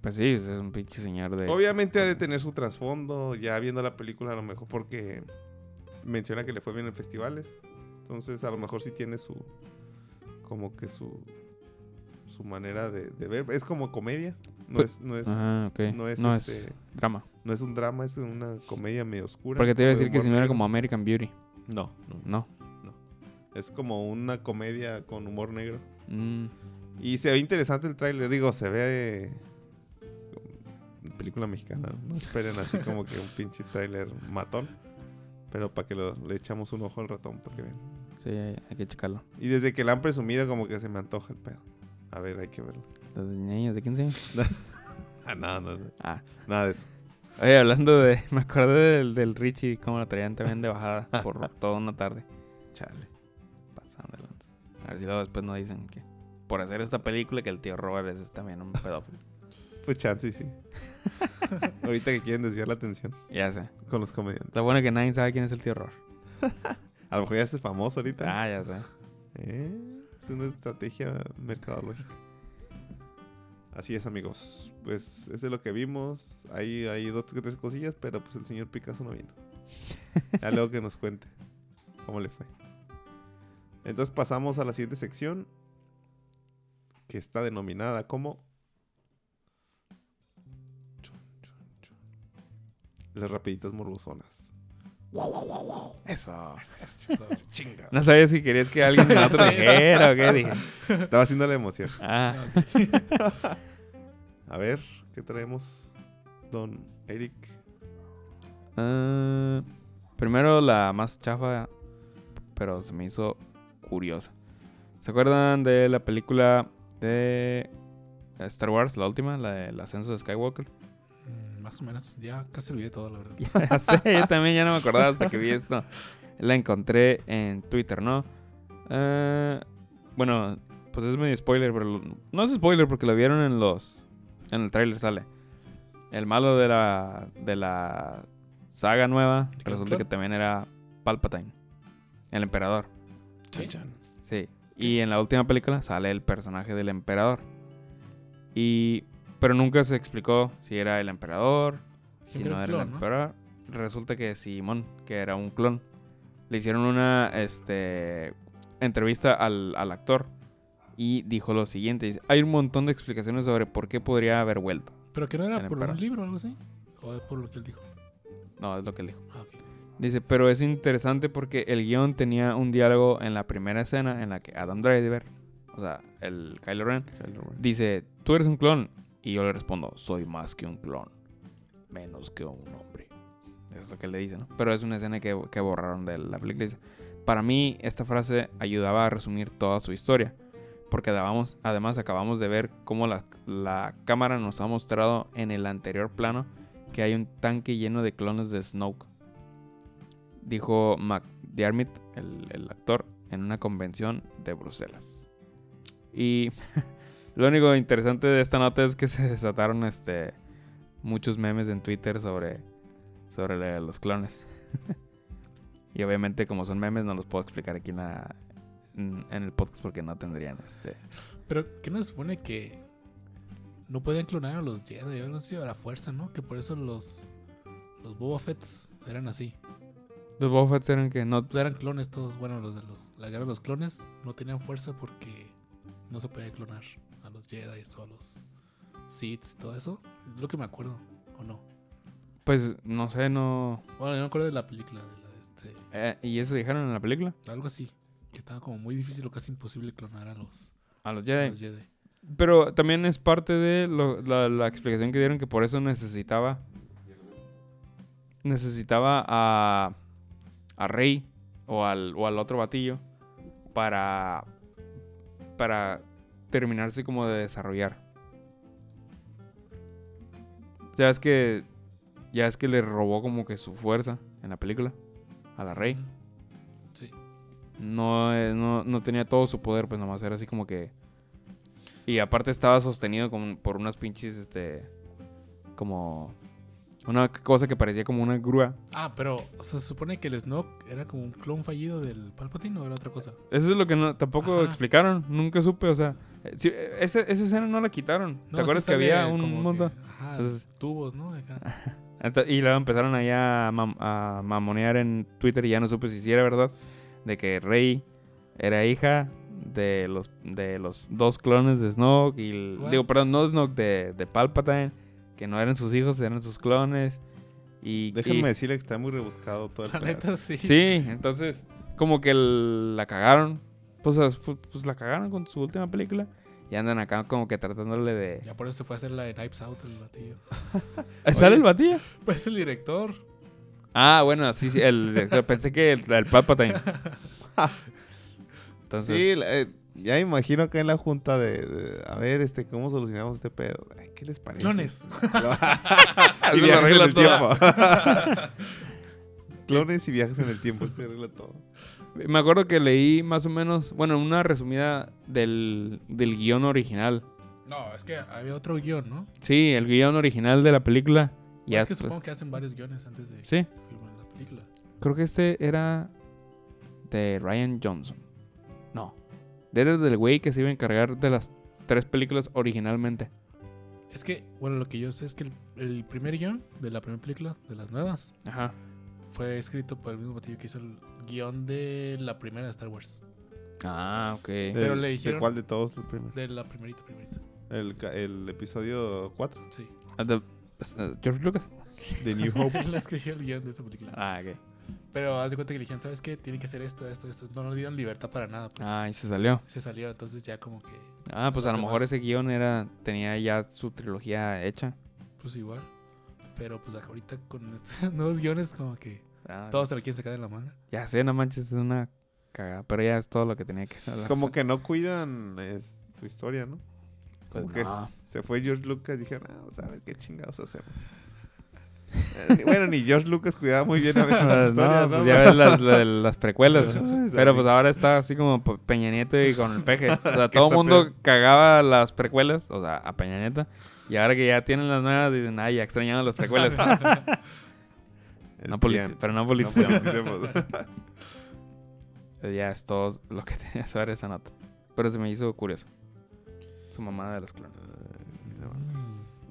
Pues sí, es un pinche señor de... Obviamente ha de tener su trasfondo, ya viendo la película a lo mejor porque menciona que le fue bien en festivales. Entonces, a lo mejor sí tiene su como que su su manera de, de ver, es como comedia, no Pues- es no es Ajá, ok. no es no este- es drama. no es un drama, es una comedia medio oscura. Porque te iba a decir que si no era como American Beauty. no, no, No. es como una comedia con humor negro. Mm, Y se ve interesante el tráiler, digo, se ve película mexicana, no esperen así como que un pinche tráiler matón, pero para que lo- le echamos un ojo al ratón para que vean. sí, hay, hay que checarlo. Y desde que la han presumido como que se me antoja el pedo. A ver, hay que verlo. Los niños de 15 años. (laughs) Ah, no, no, no, Ah. nada de eso. Oye, hablando de... (laughs) Me acordé del, del Richie, cómo lo traían también de bajada por (laughs) toda una tarde. Chale. Lanza. A ver si luego después no dicen que... Por hacer esta película que el tío Robert es también un pedófilo. Pues chance, sí. Ahorita que quieren desviar la atención ya sé. con los comediantes. Lo bueno es que nadie sabe quién es el tío Robert. A lo mejor ya es famoso ahorita. Ah, ya sé. Eh, Es una estrategia mercadológica. Así es, amigos. Pues eso es lo que vimos. Hay, hay dos tres cosillas, pero pues el señor Picasso no vino. Ya luego que nos cuente cómo le fue. Entonces pasamos a la siguiente sección, que está denominada como... Las rapiditas morbosonas. Eso. Eso. Chinga. No sabía si querías que alguien me otro (laughs) dijera o qué. Dije. Estaba haciendo la emoción. Ah, (laughs) A ver, ¿qué traemos, don Eric? ah, primero la más chafa, pero se me hizo curiosa. ¿Se acuerdan de la película de Star Wars, la última, la del ascenso de Skywalker? Más o menos. Ya casi olvidé todo, la verdad. (laughs) Ya sé, yo también ya no me acordaba hasta que vi esto. La encontré en Twitter, ¿no? Eh, bueno, pues es medio spoiler, pero lo- no es spoiler porque lo vieron en los... En el tráiler sale. El malo de la, de la saga nueva ¿El resulta que también era Palpatine, el emperador. ¿Sí? Sí. Y en la última película sale el personaje del emperador. Y... Pero nunca se explicó si era el emperador, si no era clon, el ¿no? emperador. Resulta que Simón, que era un clon. le hicieron una este, entrevista al, al actor y dijo lo siguiente. dice, hay un montón de explicaciones sobre por qué podría haber vuelto. Pero que no era por un libro o algo así. O es por lo que él dijo. No, es lo que él dijo. Ah. Dice, pero es interesante porque el guion tenía un diálogo en la primera escena en la que Adam Driver, o sea, el Kylo Ren, dice, tú eres un clon. Y yo le respondo, soy más que un clon, menos que un hombre. Es lo que le dice, ¿no? Pero es una escena que, que borraron de la película. Para mí esta frase ayudaba a resumir toda su historia. Porque dábamos- además acabamos de ver cómo la, la cámara nos ha mostrado en el anterior plano que hay un tanque lleno de clones de Snoke. Dijo McDiarmid, el, el actor, en una convención de Bruselas. Y (laughs) lo único interesante de esta nota es que (laughs) se desataron este, muchos memes en Twitter sobre, sobre los clones. (laughs) y obviamente como son memes no los puedo explicar aquí en, la- en, en el podcast porque no tendrían este... Pero que no se supone que no podían clonar a los Jedi o algo así a la fuerza, ¿no? Que por eso los los Boba Fetts eran así. Los Boba Fett eran que no... Pues eran clones todos. Bueno, los de los, la guerra de los clones no tenían fuerza porque no se podía clonar los Jedi o a los Sith todo eso. Es lo que me acuerdo, ¿o no? Pues no sé, no... Bueno, yo me acuerdo de la película, de la de este, eh, ¿Y eso dijeron en la película? algo así. Que estaba como muy difícil o casi imposible clonar a los, A los a Jedi. los Jedi. Pero también es parte de lo- la, la explicación que dieron que por eso necesitaba. Necesitaba a. a Rey o al, o al otro batillo para. para terminarse como de desarrollar. Ya es que. Ya es que le robó como que su fuerza en la película a la Rey. Sí. No, eh, no, no tenía todo su poder, pues nomás era así como que. Y aparte estaba sostenido como por unas pinches, este. Como. Una cosa que parecía como una grúa. Ah, pero o sea, se supone que el Snoke era como un clon fallido del Palpatine o era otra cosa. Eso es lo que no, tampoco Ajá. explicaron. Nunca supe, o sea. eh, sí, eh, esa, esa escena no la quitaron. No, ¿Te acuerdas que había un que, montón? ajá, Entonces- tubos, ¿no? Acá. (laughs) Y luego empezaron ahí a, mam- a mamonear en Twitter y ya no supe si sí era verdad. De que Rey era hija de los, de los dos clones de Snoke. Y el- digo, perdón, no Snoke, de, de Palpatine. Que no eran sus hijos, eran sus clones. Y, Déjenme y- decirle que está muy rebuscado todo el La neta, sí. Sí, entonces, como que el- la cagaron. Pues, pues la cagaron con su última película. Y andan acá como que tratándole de... Ya por eso se fue a hacer la de Knives Out el batillo. (laughs) ¿Sale el batillo? Pues el director. Ah, bueno, sí, sí. El, (laughs) pensé que el, el Palpatine. (laughs) Entonces, Sí, la- eh, ya me imagino que en la junta de, de, a ver, este, ¿cómo solucionamos este pedo? Ay, ¿Qué les parece? Clones. (laughs) Y viajes en el tiempo. (laughs) Clones y viajes en el tiempo, se arregla todo. Me acuerdo que leí más o menos, bueno, una resumida del, del guion original. No, es que había otro guion, ¿no? Sí, el guion original de la película. Pues Ya es que supongo que hacen varios guiones antes de Sí, filmar la película. creo que este era de Ryan Johnson. No, era del güey que se iba a encargar de las tres películas originalmente. Es que, bueno, lo que yo sé es que el, el primer guion de la primera película, de las nuevas, Ajá. fue escrito por el mismo batillo que hizo el guion de la primera de Star Wars. Ah, ok. Pero ¿De- le dijeron- ¿De cuál de todos el primero? De la primerita, primerita. El, ca- el episodio 4 Sí. Ah, de- uh, George Lucas. de New (laughs) Hope. Él escribió el guion de esa película. Ah, ok. Pero haz de cuenta que le dijeron, ¿sabes qué? Tiene que hacer esto, esto, esto. No nos dieron libertad para nada, pues. Ah, y se salió. Se salió, entonces ya como que, Ah, pues a lo mejor ese guion era tenía ya su trilogía hecha. pues igual. Pero pues ahorita con estos (laughs) nuevos guiones como que Ah, todos se lo quieren sacar de la manga. Ya sé, no manches, es una cagada. Pero ya es todo lo que tenía que hablar. Como que no cuidan es, su historia, ¿no? Pues Como que no. se fue George Lucas y dijeron, ah, vamos a ver qué chingados hacemos. Bueno, ni George Lucas cuidaba muy bien a veces Ah, las historias, no, pues ya ves las, la- (laughs) las precuelas. Pero pues ahora está así como Pe- Peña Nieto y con el peje. O sea, (laughs) ¿Qué todo el mundo peor? cagaba las precuelas, o sea, a Peña Nieto. Y ahora que ya tienen las nuevas, dicen, ay, ya extrañaban las precuelas. (laughs) No pero no politicemos. ya es todo lo que tenía que saber esa nota. Pero se me hizo curioso. Su mamada de los clones.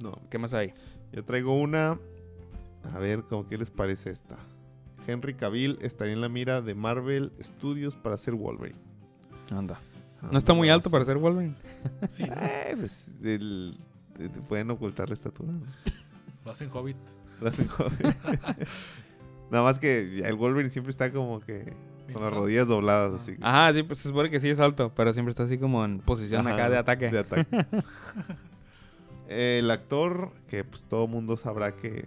no, ¿Qué más hay? yo traigo una. A ver, ¿cómo qué les parece esta? Henry Cavill estaría en la mira de Marvel Studios para ser Wolverine. Anda. ¿No está muy alto para ser Wolverine? (laughs) Sí, ¿no? Eh, pues el- te- te pueden ocultar la estatura. lo hacen Hobbit. Lo hacen joder. (laughs) Nada más que el Wolverine siempre está como que con las rodillas dobladas así. Ajá, sí, pues se supone que sí es alto, pero siempre está así como en posición Ajá, acá de ataque. de ataque. (laughs) el actor que pues todo mundo sabrá que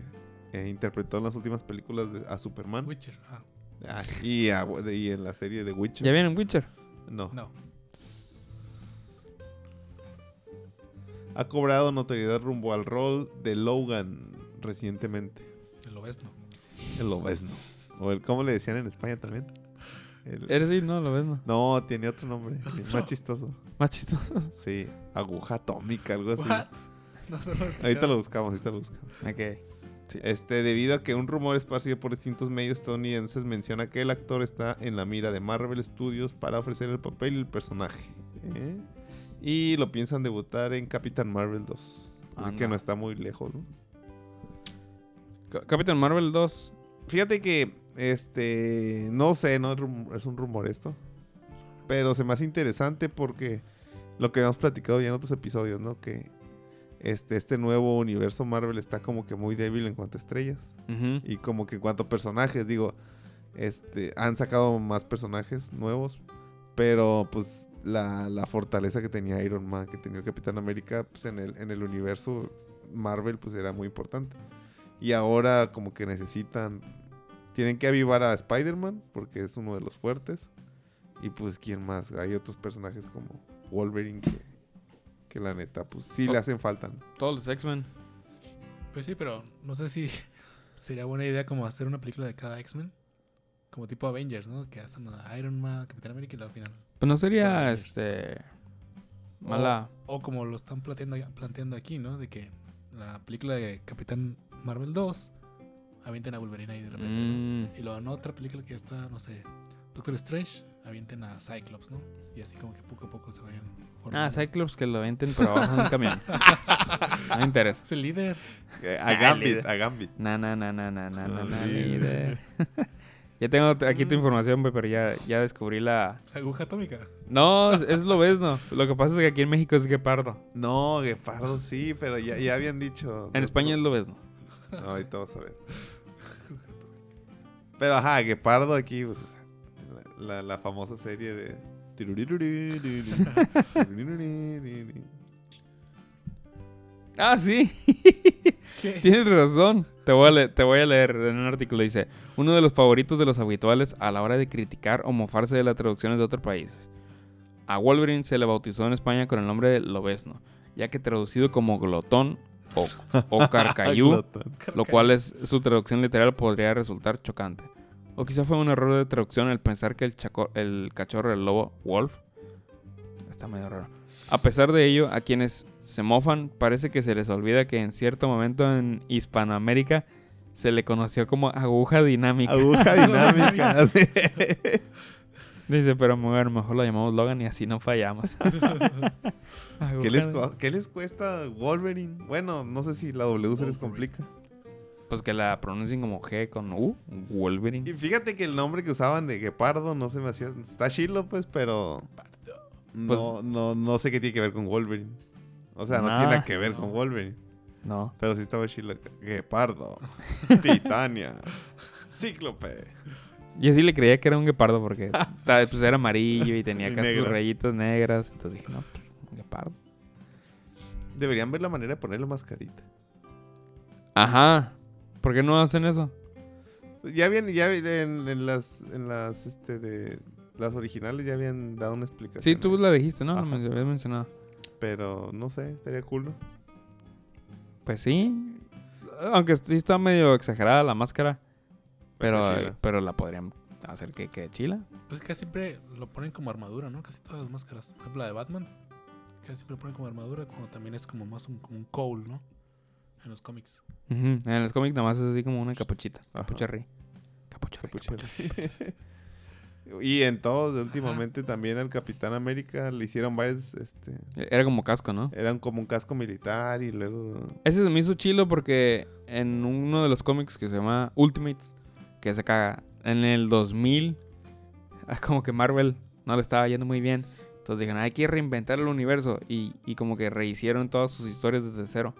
eh, interpretó en las últimas películas de- a Superman Witcher. Ah, Ah, y, a- y en la serie de Witcher. ¿Ya vienen Witcher? No. no. Ha cobrado notoriedad rumbo al rol de Logan recientemente. El obesno. El Lobezno. O el, ¿cómo le decían en España también? El- Eres sí, no, lo ves, no. No, tiene otro nombre. (laughs) es ¿Otro? más chistoso. Más chistoso. Sí, aguja atómica, algo así. What? No se lo. Ahorita lo buscamos, ahorita lo buscamos. Ok. Este, debido a que un rumor esparcido por distintos medios estadounidenses menciona que el actor está en la mira de Marvel Studios para ofrecer el papel y el personaje. ¿eh? Y lo piensan debutar en Capitán Marvel 2. Así que no está muy lejos, Capitán Marvel 2. Fíjate que, este, no sé, no es un rumor esto. Pero se me hace interesante porque lo que hemos platicado ya en otros episodios, ¿no? Que este, este nuevo universo Marvel está como que muy débil en cuanto a estrellas. Y como que en cuanto a personajes, digo, este, han sacado más personajes nuevos. Pero pues la, la fortaleza que tenía Iron Man, que tenía el Capitán América, pues en el, en el universo Marvel, pues era muy importante. Y ahora como que necesitan, tienen que avivar a Spider-Man, porque es uno de los fuertes. Y pues, ¿quién más? Hay otros personajes como Wolverine que, que la neta, pues sí le hacen falta. ¿no? Todos los X-Men. Pues sí, pero no sé si (laughs) sería buena idea como hacer una película de cada X-Men. Como tipo Avengers, ¿no? Que hacen a Iron Man, Capitán América y al final. Pues no sería, este... Mala... O como lo están planteando, planteando aquí, ¿no? De que la película de Capitán Marvel 2 avienten a Wolverine ahí de repente. ¿no? Mm, Y luego en otra película que está, no sé, Doctor Strange, avienten a Cyclops, ¿no? Y así como que poco a poco se vayan Ah, formando. Cyclops que lo venten por abajo de un camión. (laughs) No me interesa. Es el líder. Eh, A Ah, Gambit, líder. a Gambit. Na, na, na, na, na, na, na, na, Ah, líder. Ya tengo aquí tu información, pero ya, ya descubrí la... La aguja atómica. No, es, es lo ves, ¿no? Lo que pasa es que aquí en México es guepardo. No, Guepardo sí, pero ya, ya habían dicho. En España es lo ves, ¿no? No, ahorita vas a ver. Pero ajá, Guepardo aquí, pues. La, la famosa serie de. (laughs) Ah, sí. ¿Qué? (laughs) Tienes razón. Te voy, a le- te voy a leer en un artículo. Dice, uno de los favoritos de los habituales a la hora de criticar o mofarse de las traducciones de otros países. A Wolverine se le bautizó en España con el nombre de Lobezno, ya que traducido como glotón o, o (laughs) carcayú, lo cual es su traducción literal podría resultar chocante. O quizá fue un error de traducción el pensar que el, chaco- el cachorro del lobo, Wolf, está medio raro. A pesar de ello, a quienes se mofan, parece que se les olvida que en cierto momento en Hispanoamérica se le conoció como aguja dinámica. Aguja (laughs) dinámica. Dice, pero bueno, mejor lo llamamos Logan y así no fallamos. (laughs) ¿Qué, les, qué cuesta Wolverine? Bueno, no sé si la W se les complica. Pues que la pronuncien como G con U, Wolverine. Y fíjate que el nombre que usaban de Guepardo no se me hacía. Está chilo, pues, pero. No, no, no sé qué tiene que ver con Wolverine. O sea, no Nah. tiene nada que ver No. con Wolverine. No. Pero sí estaba chilo. Guepardo. (laughs) Titania. Cíclope. Yo sí le creía que era un guepardo porque. (laughs) Pues era amarillo y tenía Y acá sus rayitas negras. Entonces dije, no, pues un guepardo. Deberían ver la manera de ponerle mascarita. Ajá. ¿Por qué no hacen eso? Ya habían, ya en, en las, en las, este, de las originales ya habían dado una explicación. Sí, tú ahí. la dijiste, ¿no? Ajá. Me habías mencionado. Pero no sé, estaría cool. ¿no? Pues sí. Aunque sí está medio exagerada la máscara. Pero, Está chila. pero la podrían hacer que quede chila. Pues casi siempre lo ponen como armadura, ¿no? Casi todas las máscaras. Por ejemplo, la de Batman. Casi siempre lo ponen como armadura, como también es como más un, como un cowl, ¿no? En los cómics. En los cómics nada más es así como una capuchita. Ajá. Capucha rey. Capucha rey, Capucha. capucha. (laughs) y en todos, últimamente también al Capitán América le hicieron varios, este, Era como casco, ¿no? eran como un casco militar y luego... Ese se me hizo chilo porque en uno de los cómics que se llama Ultimates, que se caga. En el 2000, ah, (laughs) como que Marvel no le estaba yendo muy bien. Entonces dijeron, hay que reinventar el universo. Y, y como que rehicieron todas sus historias desde cero.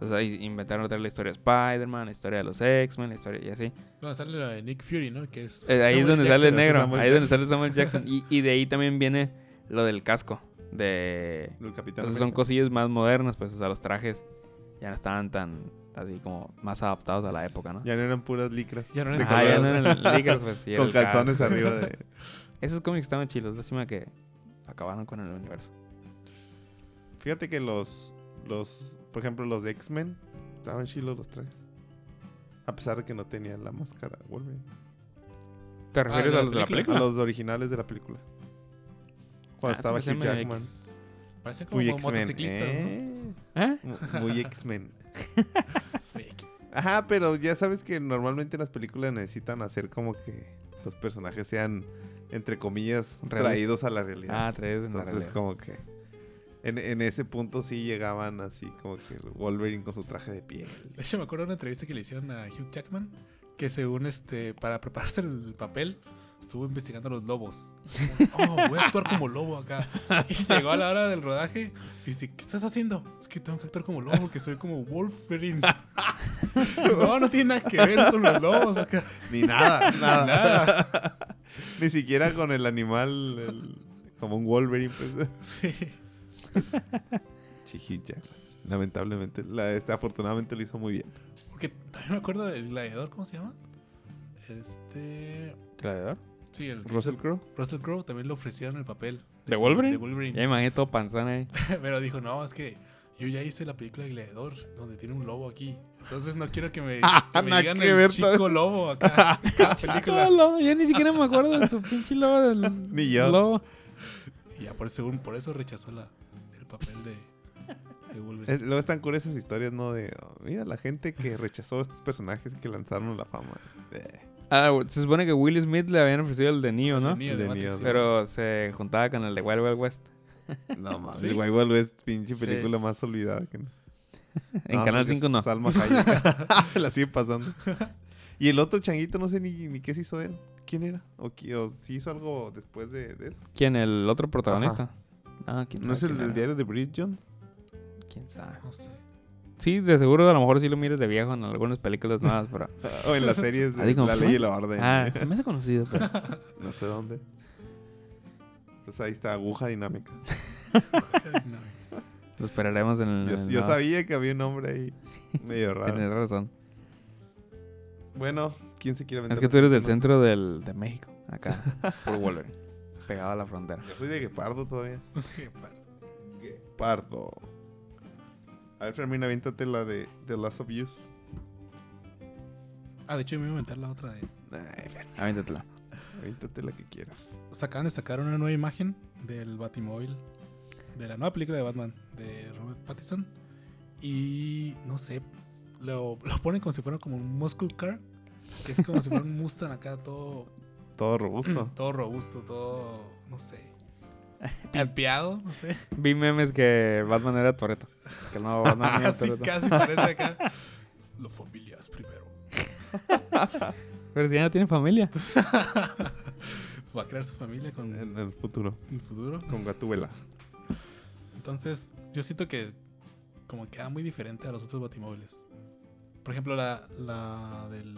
O sea, inventaron otra vez la historia de Spider-Man, la historia de los X-Men, la historia y así. No, sale la de Nick Fury, ¿no? Que es Eh, ahí es donde Jackson. sale el negro. Samuel Ahí es donde sale Samuel Jackson. (laughs) Y, y de ahí también viene lo del casco. De... Del Capitán Entonces son América. cosillas más modernas, pues, o sea, los trajes ya no estaban tan, así como más adaptados a la época, ¿no? Ya no eran puras licras. Ya no eran- Ah, ya no eran licras, pues, sí. (laughs) Con calzones arriba de... (laughs) Esos cómics estaban chilos, lástima que acabaron con el universo. Fíjate que los, los, por ejemplo, los de X-Men estaban chilos los trajes. A pesar de que no tenían la máscara Wolverine. ¿Te refieres ¿de a los de la película? A los originales de la película. Cuando Ah, estaba Hugh Jackman. X. Parece como Muy X-Men. motociclista, ¿eh? ¿Eh? Mu- Muy X-Men. ¿no? (laughs) Muy X. Ajá, pero ya sabes que normalmente las películas necesitan hacer como que los personajes sean, entre comillas, traídos a la realidad. Ah, tres en la Entonces, realidad. como que en, en ese punto sí llegaban así, como que Wolverine con su traje de piel. De hecho, me acuerdo de una entrevista que le hicieron a Hugh Jackman, que según este, para prepararse el papel, estuvo investigando a los lobos. Oh, voy a actuar como lobo acá. Y llegó a la hora del rodaje y dice, ¿qué estás haciendo? Es que tengo que actuar como lobo porque soy como Wolverine. (laughs) No, no tiene nada que ver con los lobos acá. Ni nada, (laughs) nada. Nada. (laughs) Ni siquiera con el animal, el- como un Wolverine. Pues. Sí. (laughs) Sí, Hugh Jackman. Lamentablemente, la, este, afortunadamente lo hizo muy bien. Porque también me acuerdo del gladiador, ¿cómo se llama? Este... ¿Gladiador? Sí, el Russell Crowe. Russell Crowe también le ofrecieron el papel. ¿De Wolverine? De Wolverine. Ya me imaginé todo panzón ahí. (laughs) Pero dijo, no, es que yo ya hice la película de Gladiador, donde tiene un lobo aquí. Entonces no quiero que me, Ah, (laughs) que me digan que el ver chico todo. lobo acá en cada película. Lobo, Yo ni siquiera me acuerdo de su pinche lobo del Ni yo. lobo. Y ya por, según, por eso rechazó la, papel de, de Wolverine. Es- luego están curiosas esas historias, ¿no? De, oh, mira, la gente que rechazó estos personajes que lanzaron la fama. Eh, Ah, se supone que Will Smith le habían ofrecido el de Neo, ¿no? De Neo, de De Matrix, Neo, sí. Pero se juntaba con el de Wild Wild West. no (laughs) mames, ¿Sí? el Wild Wild West, pinche Sí. película más olvidada que no. En No, Canal porque 5 no. Salma (laughs) la sigue pasando. Y el otro changuito, no sé ni, ni qué se hizo de él. ¿Quién era? ¿O, si hizo algo después de, de eso? ¿Quién? ¿El otro protagonista? Ah, quién ¿No sabe es el quién del era. diario de Bridget Jones? ¿Quién sabe? No sé. Sí, de seguro a lo mejor sí lo mires de viejo en algunas películas nuevas, pero... (laughs) O en las series de como, La ¿qué Ley y la Orden. Ah, me hace conocido, pero... (laughs) No sé dónde. Pues ahí está, aguja dinámica. No. Lo esperaremos en el... Yo, en el yo nuevo. sabía que había un nombre ahí medio raro. Tienes razón. Bueno, ¿quién se quiere Es aventar que tú eres del centro del, de México, acá, (laughs) por Wolverine. Pegado a la frontera. Yo soy de Guepardo todavía. (laughs) Qué parto. Guepardo. A ver, Fermín, aviéntate la de The Last of Us. Ah, de hecho, me iba a inventar la otra de. Ay, Fer, Aviéntatela. aviéntate la que quieras. O sea, acaban de sacar una nueva imagen del Batimóvil. De la nueva película de Batman de Robert Pattinson. Y no sé. Lo, lo ponen como si fuera como un muscle car. Que es como si fuera un (laughs) Mustang acá, todo, Todo robusto. (clears throat) todo robusto, todo. No sé. (laughs) Pimpeado, no sé. Vi memes que Batman era Toreto. Que no, Batman no (laughs) era Casi, Toretto. casi parece acá. (laughs) Lo familias primero. Pero si ya no tiene familia. Va a crear su familia con en el futuro. el futuro. Con Gatúbela. Entonces, yo siento que como queda muy diferente a los otros batimóviles. Por ejemplo, la, la del.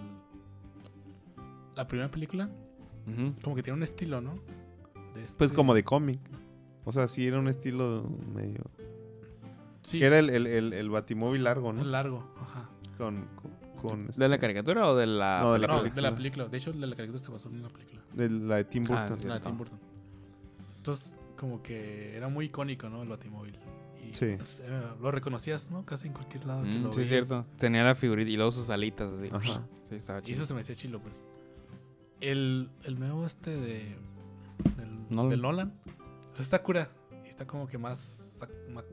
La primera película, Como que tiene un estilo, ¿no? De este- Pues como de cómic. O sea, sí era un estilo medio... Sí, Que era el, el, el, el batimóvil largo, ¿no? largo. Ajá. Con... con, con ¿De la este- caricatura o de la.? No, de la no, película. de la película. De hecho, de la caricatura se basó en una película. de la de Tim Ah, Burton. sí. La de. Tim Burton. Entonces, como que era muy icónico, ¿no? El batimóvil. Y Sí. pues, era- lo reconocías, ¿no? Casi en cualquier lado que Mm, lo sí, es cierto. Tenía la figurita y luego sus alitas así. Ajá. Sí, estaba Y chido. eso se me hacía chilo, pues. El, el nuevo este de. Del Nolan. del Nolan. pues está cura. Y está como que más,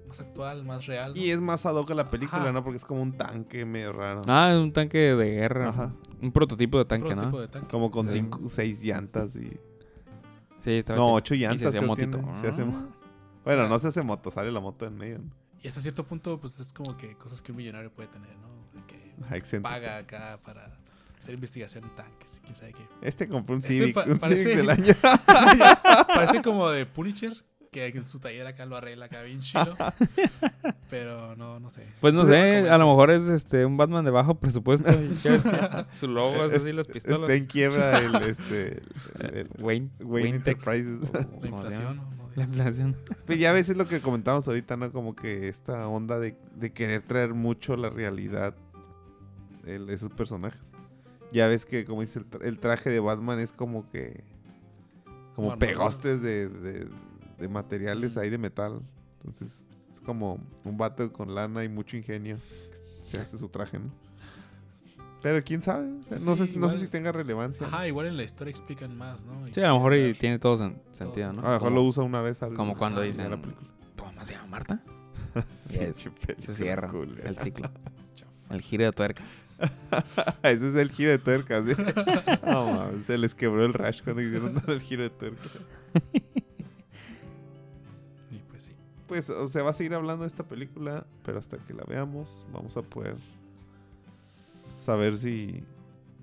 más actual, más real. ¿no? Y es más ad hoc a la película, Ajá. ¿no? Porque es como un tanque medio raro. Ah, es un tanque de guerra. Ajá. Un prototipo de tanque, Prototipo ¿no? de tanque. Como con Sí. cinco, seis llantas y... Sí, estaba No, ocho Y se llantas hacía creo motito. Se hace Ah. mo- Bueno, O sea- no se hace moto, sale la moto en medio. ¿no? Y hasta cierto punto, pues es como que cosas que un millonario puede tener, ¿no? Que Ajá, paga acá para Hacer investigación en tanques, quién sabe qué. Este compró un Este Civic, pa- un parece- Civic del (laughs) año. (laughs) Parece como de Punisher, que en su taller acá lo arregla acá bien chilo. (laughs) Pero no, no sé. Pues no Pues, sé, a lo mejor es este un Batman de bajo presupuesto. su logo es así, las pistolas. Está en quiebra el, este, el- el Wayne, Wayne Tech. Enterprises. o La inflación. Pues ya a veces lo que comentamos ahorita, ¿no? Como que esta onda de, de querer traer mucho la realidad de esos personajes. Ya ves que, como dice, el, tra- el traje de Batman es como que... Como pegostes de, de- de materiales ahí de metal. Entonces, es como un vato con lana y mucho ingenio. que Se hace su traje, ¿no? Pero quién sabe. O sea, no, sé, no sé si tenga relevancia. Ajá, igual en la historia explican más, ¿no? Y Sí, a lo mejor y ver. tiene todo sen- sentido, ¿no? A lo mejor lo usa una vez al como cuando dicen- a la película. ¿Tu mamá se llama Marta? (laughs) Se cierra el ciclo. (laughs) El giro de tuerca. (laughs) Ese es el giro de tuerca, (laughs) se les quebró el rash cuando hicieron dar el giro de tuerca. (laughs) Y pues sí. Pues, o sea, va a seguir hablando de esta película, pero hasta que la veamos, vamos a poder saber si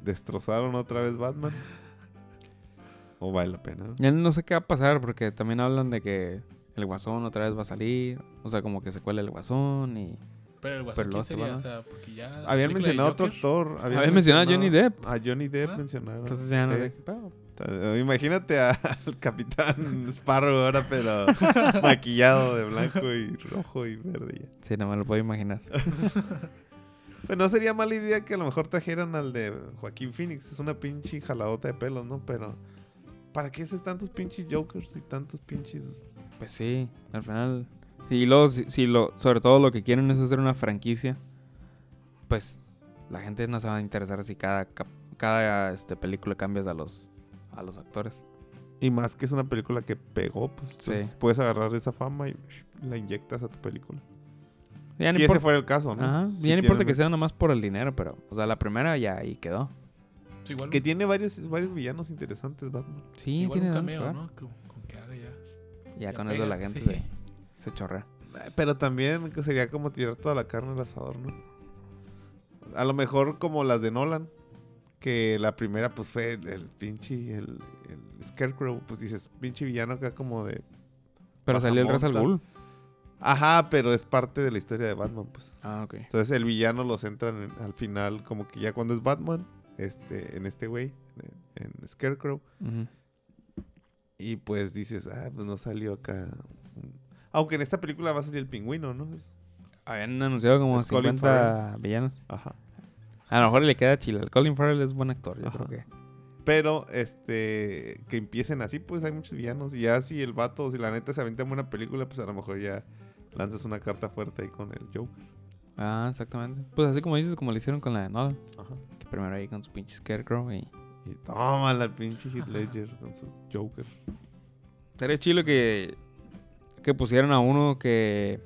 destrozaron otra vez Batman. O vale la pena. Ya no sé qué va a pasar porque también hablan de que el guasón otra vez va a salir. O sea, como que se cuela el guasón y... Pero el guasón, ¿quién se sería? a- O sea, porque ya... la Habían mencionado otro Joker, actor. Habían mencionado a Johnny Depp. A Johnny Depp Ah. mencionaron. Entonces ya no Sí. sé qué pedo. Ta- Imagínate a- (laughs) al Capitán Sparrow ahora, pero (laughs) maquillado de blanco y rojo y verde. Sí, no me lo puedo imaginar. (laughs) Pues no sería mala idea que a lo mejor trajeran al de Joaquín Phoenix. Es una pinche jaladota de pelos, ¿no? Pero, ¿para qué haces tantos pinches Jokers y tantos pinches. Pues sí, al final. Sí, y luego, si, si lo, sobre todo lo que quieren es hacer una franquicia, pues la gente no se va a interesar si cada, cada este, película cambias a los, a los actores. Y más que es una película que pegó, pues Sí. puedes agarrar esa fama y la inyectas a tu película. Ya no si ese importa, fuera el caso, ¿no? Ajá, Si ya no importa que sea nomás por el dinero, pero, o sea, la primera ya ahí quedó. sí, igual, Que tiene varios, varios villanos interesantes, Batman. Sí, igual tiene un cameo. ¿no? Con, con que haga ya. Ya, Ya con eso la pega, gente sí. se, se chorrea. Pero también sería como tirar toda la carne al asador, ¿no? A lo mejor como las de Nolan. Que la primera pues fue el pinche, el, el Scarecrow. Pues dices, pinche villano acá como de... Pero salió el Ra's al Bajamonta. Ghul. Ajá, pero es parte de la historia de Batman, pues. Ah, ok. Entonces el villano lo centran en- al final como que ya cuando es Batman, este, en este güey, en, en Scarecrow. Y pues dices, ah, pues no salió acá. Un- Aunque en esta película va a salir el pingüino, ¿no? Es- Habían anunciado como Es Colin 50 villanos. Ajá. A lo mejor le queda chile. Colin Farrell es buen actor, yo Ajá. creo que. Pero, este, que empiecen así, pues hay muchos villanos. Y ya si el vato, si la neta se avienta en buena película, pues a lo mejor ya lanzas una carta fuerte ahí con el Joker. Ah, exactamente. Pues así como dices, como le hicieron con la de Nolan. Ajá. Que primero ahí con su pinche Scarecrow y... Y toma la pinche Heath Ledger con su Joker. Sería chido que... Que pusieran a uno que...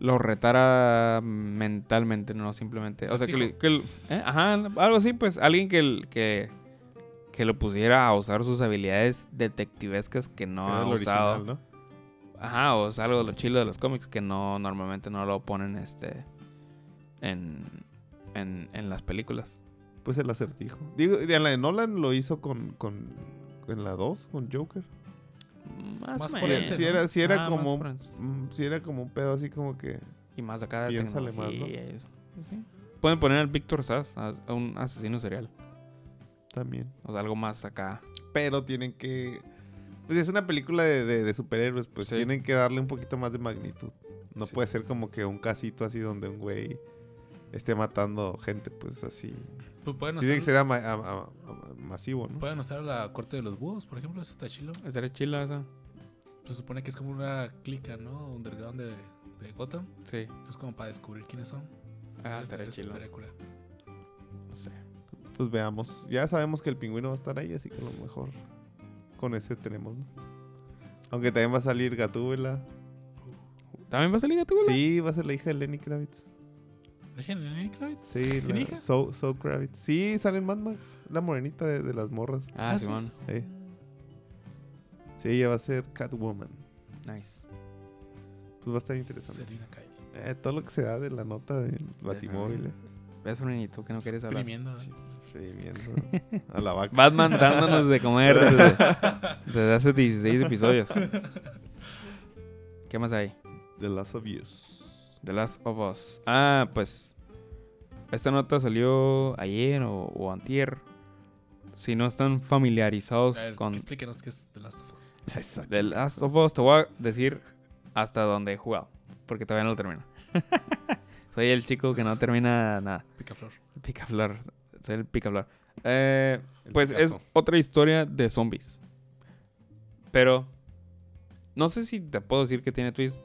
Lo retara mentalmente, no simplemente... O sea, que... ¿eh? Ajá, algo así, pues. Alguien que... que que lo pusiera a usar sus habilidades detectivescas que no ha usado. original, ¿no? Ajá, o sea, algo de lo chilo de los cómics que no normalmente no lo ponen este en, en, en las películas. Pues el acertijo. Digo, en la de Nolan lo hizo con, con en la 2, con Joker. Más, Más forense. Si era, si era Ah, como, mm, si era como un pedo así como que... Y más acá de más, eso. Pues sí. Pueden poner al Víctor Sass, a, a un asesino serial. También. O sea, algo más acá. Pero tienen que... Pues es una película de, de- de superhéroes, pues Sí. tienen que darle un poquito más de magnitud. No Sí. puede ser como que un casito así donde un güey esté matando gente, pues así. Pues pueden, Sí, usar, ser ama- ama- ama- masivo, ¿no? pueden usar la corte de los búhos, por ejemplo. Eso está chilo. Estaría chila esa. Se supone que es como una clica, ¿no? Underground de, de Gotham. Sí. Entonces, como para descubrir quiénes son. Ah, estaría chilo. estaría cura. No sé. Pues veamos. Ya sabemos que el pingüino va a estar ahí, así que a lo mejor con ese tenemos, ¿no? Aunque también va a salir Gatúbela. ¿También va a salir Gatúbela? Sí, va a ser la hija de Lenny Kravitz. ¿Dejen Lenny Kravitz? Sí, ¿Tiene la- hija? So, so Kravitz. Sí, sale en Mad Max. La morenita de, de las morras. Ah, Ah, sí. Simón. Sí. Sí, ella va a ser Catwoman. Nice. Pues va a estar interesante. Selena Kyle. Eh, todo lo que se da de la nota del Batimóvil. eh. ¿Ves, Frenito, que no quieres hablar? Exprimiendo, ¿no? Redimiendo a la vaca. Batman dándonos de comer desde, desde hace 16 episodios. (laughs) ¿Qué más hay? The Last of Us. The Last of Us. Ah, pues. Esta nota salió ayer o, o antier. Si no están familiarizados ver, con explíquenos qué es The Last of Us. (laughs) Exacto. The Last of Us, te voy a decir hasta dónde he jugado. Porque todavía no lo termino. (laughs) Soy el chico que no termina nada. Picaflor. Picaflor. Soy el picaflor. Eh, pues es otra historia de zombies. Pero no sé si te puedo decir que tiene twist.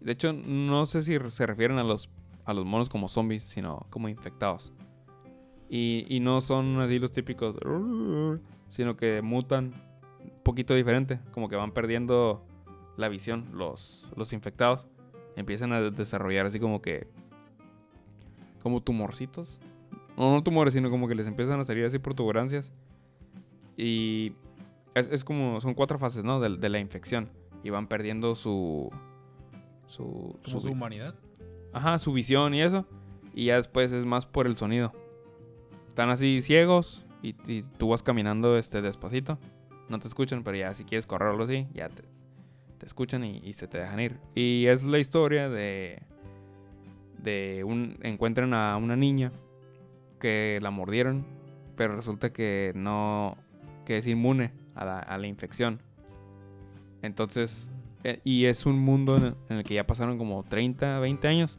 De hecho, no sé si se refieren a los, a los monos como zombies, sino como infectados. Y, y no son así los típicos, sino que mutan un poquito diferente. Como que van perdiendo la visión los, los infectados. Empiezan a desarrollar así como que... Como tumorcitos. No, no tumores, sino como que les empiezan a salir así protuberancias. Y es, es como, son cuatro fases, ¿no? De, de la infección. Y van perdiendo su... Su, su- su humanidad. Ajá, su visión y eso. Y ya después es más por el sonido. Están así ciegos y, y tú vas caminando este despacito. No te escuchan, pero ya si quieres correr o algo así, ya te, te escuchan y, y se te dejan ir. Y es la historia de... De un... Encuentran a una niña que la mordieron, pero resulta que no... que es inmune a la, a la infección. Entonces... eh, y es un mundo en el, que ya pasaron como 30, 20 años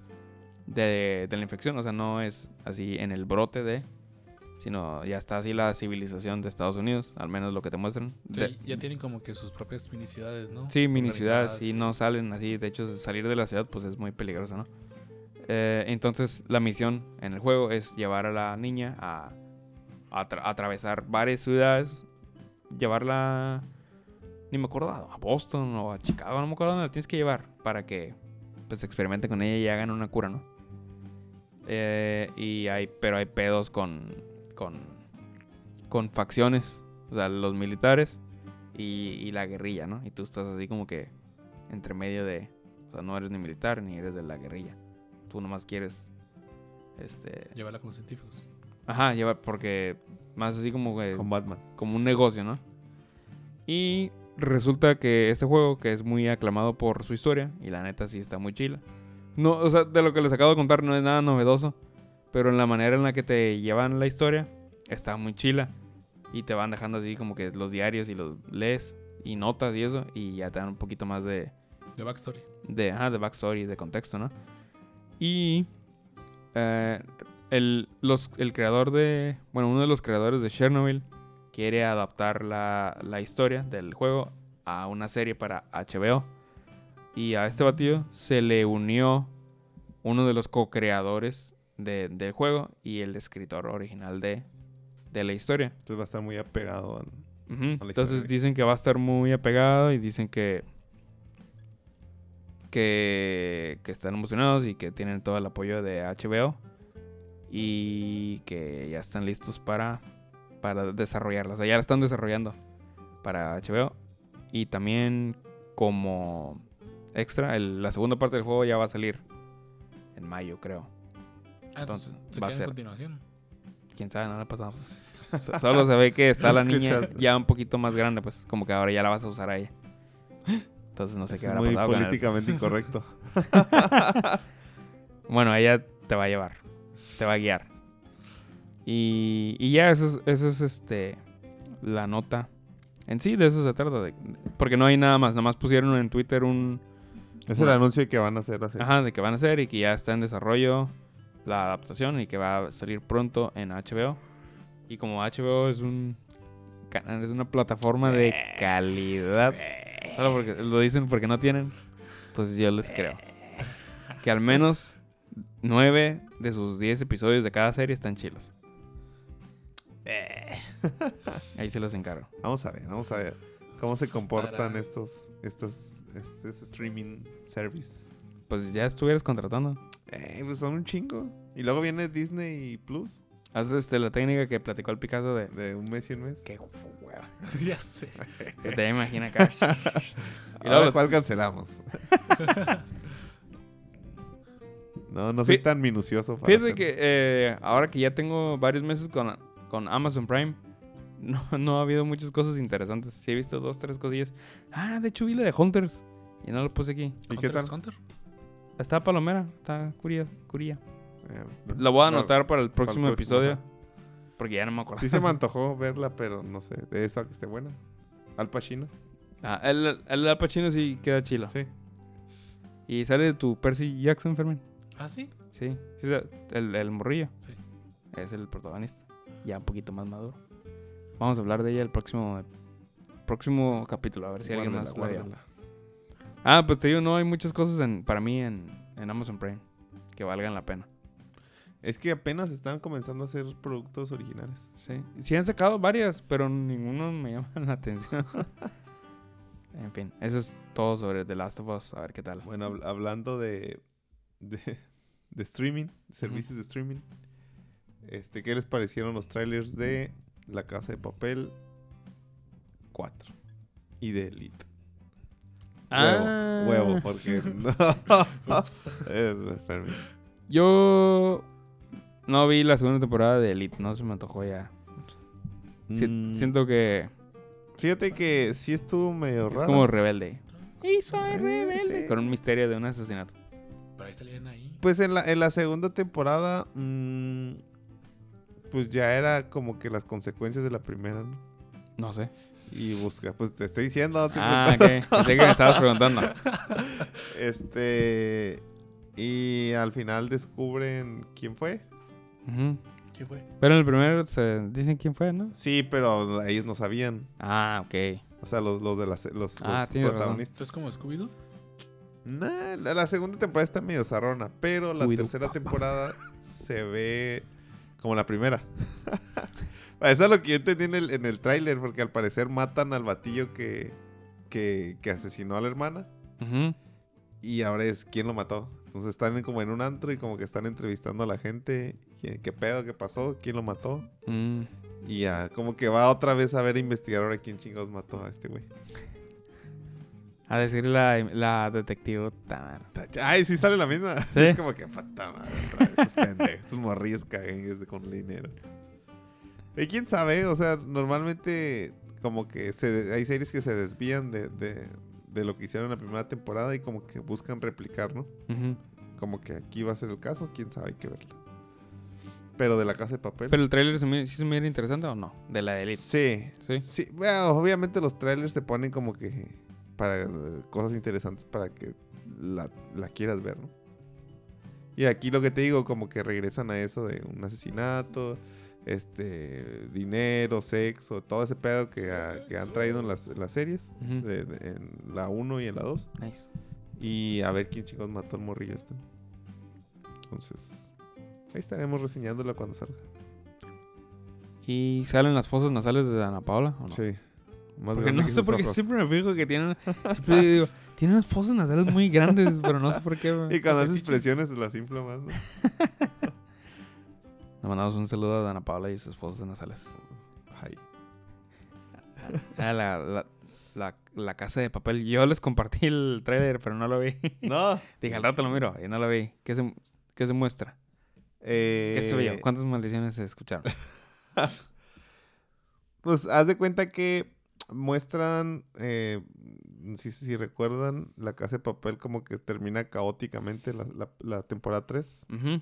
de, de la infección. O sea, no es así en el brote de... Sino ya está así la civilización de Estados Unidos, al menos lo que te muestran. Sí, De- ya tienen como que sus propias mini ciudades, ¿no? Sí, mini ciudades Organizadas, y no salen así. De hecho, salir de la ciudad pues es muy peligroso, ¿no? Eh, entonces, la misión en el juego es llevar a la niña a, a atra- atravesar varias ciudades, llevarla, ni me acuerdo, a Boston o a Chicago, no me acuerdo dónde la tienes que llevar para que pues experimenten con ella y hagan una cura, ¿no? Eh, y hay, pero hay pedos con, con, con facciones, o sea, los militares y, y la guerrilla, ¿no? Y tú estás así como que entre medio de, o sea, no eres ni militar ni eres de la guerrilla. Tú nomás quieres, este, Llévala con científicos. ajá, lleva, porque más así como que, Con Batman. como un negocio, ¿no? Y resulta que este juego, que es muy aclamado por su historia, y la neta sí está muy chila. No, o sea, de lo que les acabo de contar no es nada novedoso, pero en la manera en la que te llevan la historia, está muy chila. Y te van dejando así como que los diarios y los lees y notas y eso, y ya te dan un poquito más de, De backstory. de, ajá, de backstory, de contexto, ¿no? Y eh, el, los, el creador de, bueno, uno de los creadores de Chernobyl quiere adaptar la, la historia del juego a una serie para HBO. Y a este batido se le unió uno de los co-creadores de- del juego y el escritor original de, de la historia. Entonces va a estar muy apegado la Entonces historia. dicen que va a estar muy apegado y dicen que, que que están emocionados y que tienen todo el apoyo de HBO y que ya están listos para para desarrollarla. O sea, ya la están desarrollando para HBO y también como extra el- la segunda parte del juego ya va a salir en mayo, creo. Ah, Entonces, se va a queda ser. en continuación. Quién sabe, no pasado. So- Solo se ve que está la niña ya un poquito más grande, pues como que ahora ya la vas a usar a ella. Entonces no sé qué es habrá muy pasado políticamente (laughs) incorrecto. Bueno, ella te va a llevar, te va a guiar. Y, y ya eso es, eso es este la nota. En sí, de eso se trata. de- porque no hay nada más. Nada más pusieron en Twitter un... Es el anuncio de que van a hacer así. Ajá, de que van a hacer y que ya está en desarrollo la adaptación y que va a salir pronto en HBO. Y como HBO es un canal, es una plataforma de calidad. Solo porque lo dicen porque no tienen. Entonces yo les creo. Que al menos nueve de sus 10 episodios de cada serie están chilos. (laughs) Ahí se los encargo. Vamos a ver, vamos a ver cómo se comportan estos, estos, estos streaming service. Pues ya estuvieras contratando. Eh, pues son un chingo. Y luego viene Disney Plus Haz este, la técnica que platicó el Picasso de... de un mes y un mes. Qué hueva. (laughs) ya sé. Que te imagina acá. (laughs) y luego Ahora, los- ¿cuál cancelamos? no, no soy Fí- tan minucioso para Fíjate que eh, ahora que ya tengo varios meses con con Amazon Prime, no, (laughs) no ha habido muchas cosas interesantes. Sí he visto dos, tres cosillas. Ah, de hecho vi la de Hunters. Y no lo puse aquí. ¿Y qué tal? Hunter. Está Palomera, está curia, curia. Eh, pues, no. La voy a No, anotar para el próximo próximo, episodio. ajá. Porque ya no me acuerdo. Sí se me (laughs) antojó verla, pero no sé. De eso a que esté buena. Al Pacino. Ah, el, el Al Pacino sí queda chilo. Sí. Y sale tu Percy Jackson, Fermín. Ah, sí. Sí, sí, el, el morrillo. Sí. Es el protagonista. Ya un poquito más maduro. Vamos a hablar de ella el próximo próximo capítulo. A ver si alguien Guárdala, más la vio. Ah, pues te digo, no hay muchas cosas en, para mí en, en Amazon Prime que valgan la pena. Es que apenas están comenzando a hacer productos originales. Sí. Sí han sacado varias, pero ninguno me llama la atención. (laughs) en fin, eso es todo sobre The Last of Us. A ver qué tal. Bueno, habl- hablando de, de, de streaming, servicios de streaming. Este, ¿Qué les parecieron los trailers de La Casa de Papel 4 y de Elite? Ah. Huevo, huevo, porque (laughs) no. (laughs) Es. Yo no vi la segunda temporada de Elite, no se me antojó ya. Si- Mm, Siento que Fíjate que sí estuvo medio raro. es como rebelde. Y soy rebelde. sí. Con un misterio de un asesinato. Pero ahí salían ahí. Pues en la, en la segunda temporada, mm, pues ya era como que las consecuencias de la primera, ¿no? No sé. Y busca, pues te estoy diciendo. Ah, ok. Pensé que me (laughs) estabas preguntando. Este. Y al final descubren quién fue. Ujú. ¿Quién fue? Pero en el primero se dicen quién fue, ¿no? Sí, pero ellos no sabían. Ah, ok. O sea, los, los de la, se- los, Ah, los protagonistas. ¿Esto es como Scooby-Doo? Nah, la, la segunda temporada está medio zarrona, pero la tercera temporada se ve como la primera. (laughs) Eso es lo que yo entendí en el, en el tráiler, porque al parecer matan al batillo que, que, que asesinó a la hermana. Y ahora es quién lo mató. Entonces están como en un antro y como que están entrevistando a la gente. ¿Quién- ¿Qué pedo? ¿Qué pasó? ¿Quién lo mató? Mm. Y ya, como que va otra vez a ver a investigar ahora quién chingados mató a este güey. A decir la, la detective. Ay, sí sale la misma. (laughs) ¿Sí? Es como que puta madre, estos pendejos, estos morrillos caguengues con dinero. Y quién sabe, o sea, normalmente como que se, hay series que se desvían de, de, de lo que hicieron en la primera temporada y como que buscan replicar, ¿no? Como que aquí va a ser el caso, quién sabe, hay que verlo. Pero de la casa de papel. Pero el trailer se me, sí se me era interesante o no? De la de Elite. Sí, Sí. sí. Bueno, obviamente los trailers se ponen como que para eh, cosas interesantes para que la, la quieras ver, ¿no? Y aquí lo que te digo, como que regresan a eso de un asesinato, este, dinero, sexo, todo ese pedo que, ha- que han traído en las, en las series, de- de- en la 1 y en la 2. Nice. Y a ver quién chicos mató al morrillo este. Entonces, ahí estaremos reseñándolo cuando salga. ¿Y salen las fosas nasales de Ana Paula o no? Sí. Más Porque no sé por qué siempre me fijo que tienen. (laughs) Siempre digo, tienen unas fosas nasales muy grandes, pero no sé por qué. Y cuando haces Fetiche. presiones las infla más, ¿no? Le mandamos un saludo a Ana Paula y sus fosas nasales. Ay. Ah, la, la, la, la casa de papel. Yo les compartí el trailer, pero no lo vi. No. (laughs) Dije, al rato lo miro y no lo vi. ¿Qué se, qué se muestra? Eh, ¿Qué se vio? ¿Cuántas maldiciones se escucharon? (laughs) Pues haz de cuenta que muestran, eh, si, si recuerdan, la casa de papel como que termina caóticamente la, la- la temporada 3. Ujú.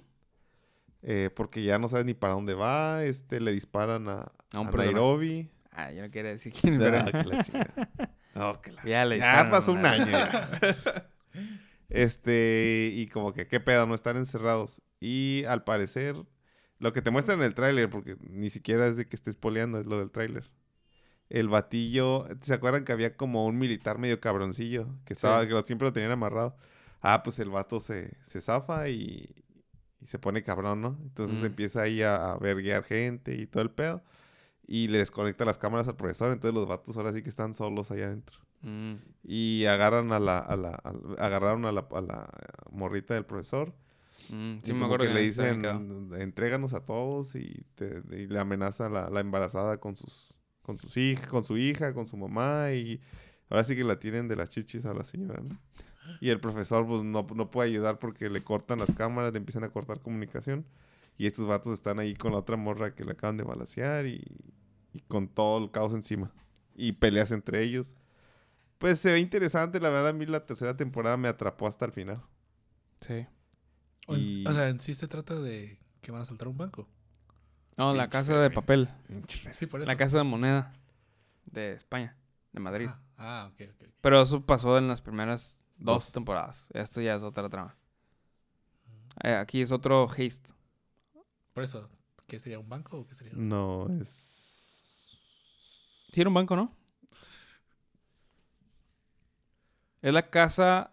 eh, porque ya no sabes ni para dónde va. Este, le disparan a, A un a personaje. Nairobi. Ah, yo no quería decir quién, pero... (laughs) Ah, que la chingada. (laughs) Oh, que la- Ya le Ya pasó un año ya. (laughs) este, y como que qué pedo, no están encerrados. Y al parecer, lo que te muestran en el tráiler, porque ni siquiera es de que estés poleando, es lo del tráiler. El batillo, ¿se acuerdan que había como un militar medio cabroncillo? Que estaba, Sí. que siempre lo tenían amarrado. Ah, pues el vato se, se zafa y, y se pone cabrón, ¿no? Entonces Mm. empieza ahí a, a verguiar gente y todo el pedo. Y le desconecta las cámaras al profesor, entonces los vatos ahora sí que están solos allá adentro. Mm. Y agarran a la, a la, al- agarraron a la, a la morrita del profesor. Mm, sí, me acuerdo que le en ese dicen, entréganos a todos y, te- y le amenaza a la, la embarazada con sus, con sus hijas, con su hija, con su mamá y ahora sí que la tienen de las chichis a la señora, ¿no? Y el profesor pues no, no puede ayudar porque le cortan las cámaras, le empiezan a cortar comunicación Y estos vatos están ahí con la otra morra que le acaban de balasear y, y con todo el caos encima. Y peleas entre ellos. Pues se ve interesante, la verdad a mí la tercera temporada me atrapó hasta el final. Sí. Y- o sea, en sí se trata de que van a saltar un banco. No, la casa de papel. Sí, por eso. La casa de moneda de España, de Madrid. Ah, ah, ok, ok. ok. Pero eso pasó en las primeras dos, Dos. temporadas. Esto ya es otra trama. Eh, aquí es otro haste. Por eso, ¿qué sería un banco o qué sería? No, es... Sí, era un banco, ¿no? Es la casa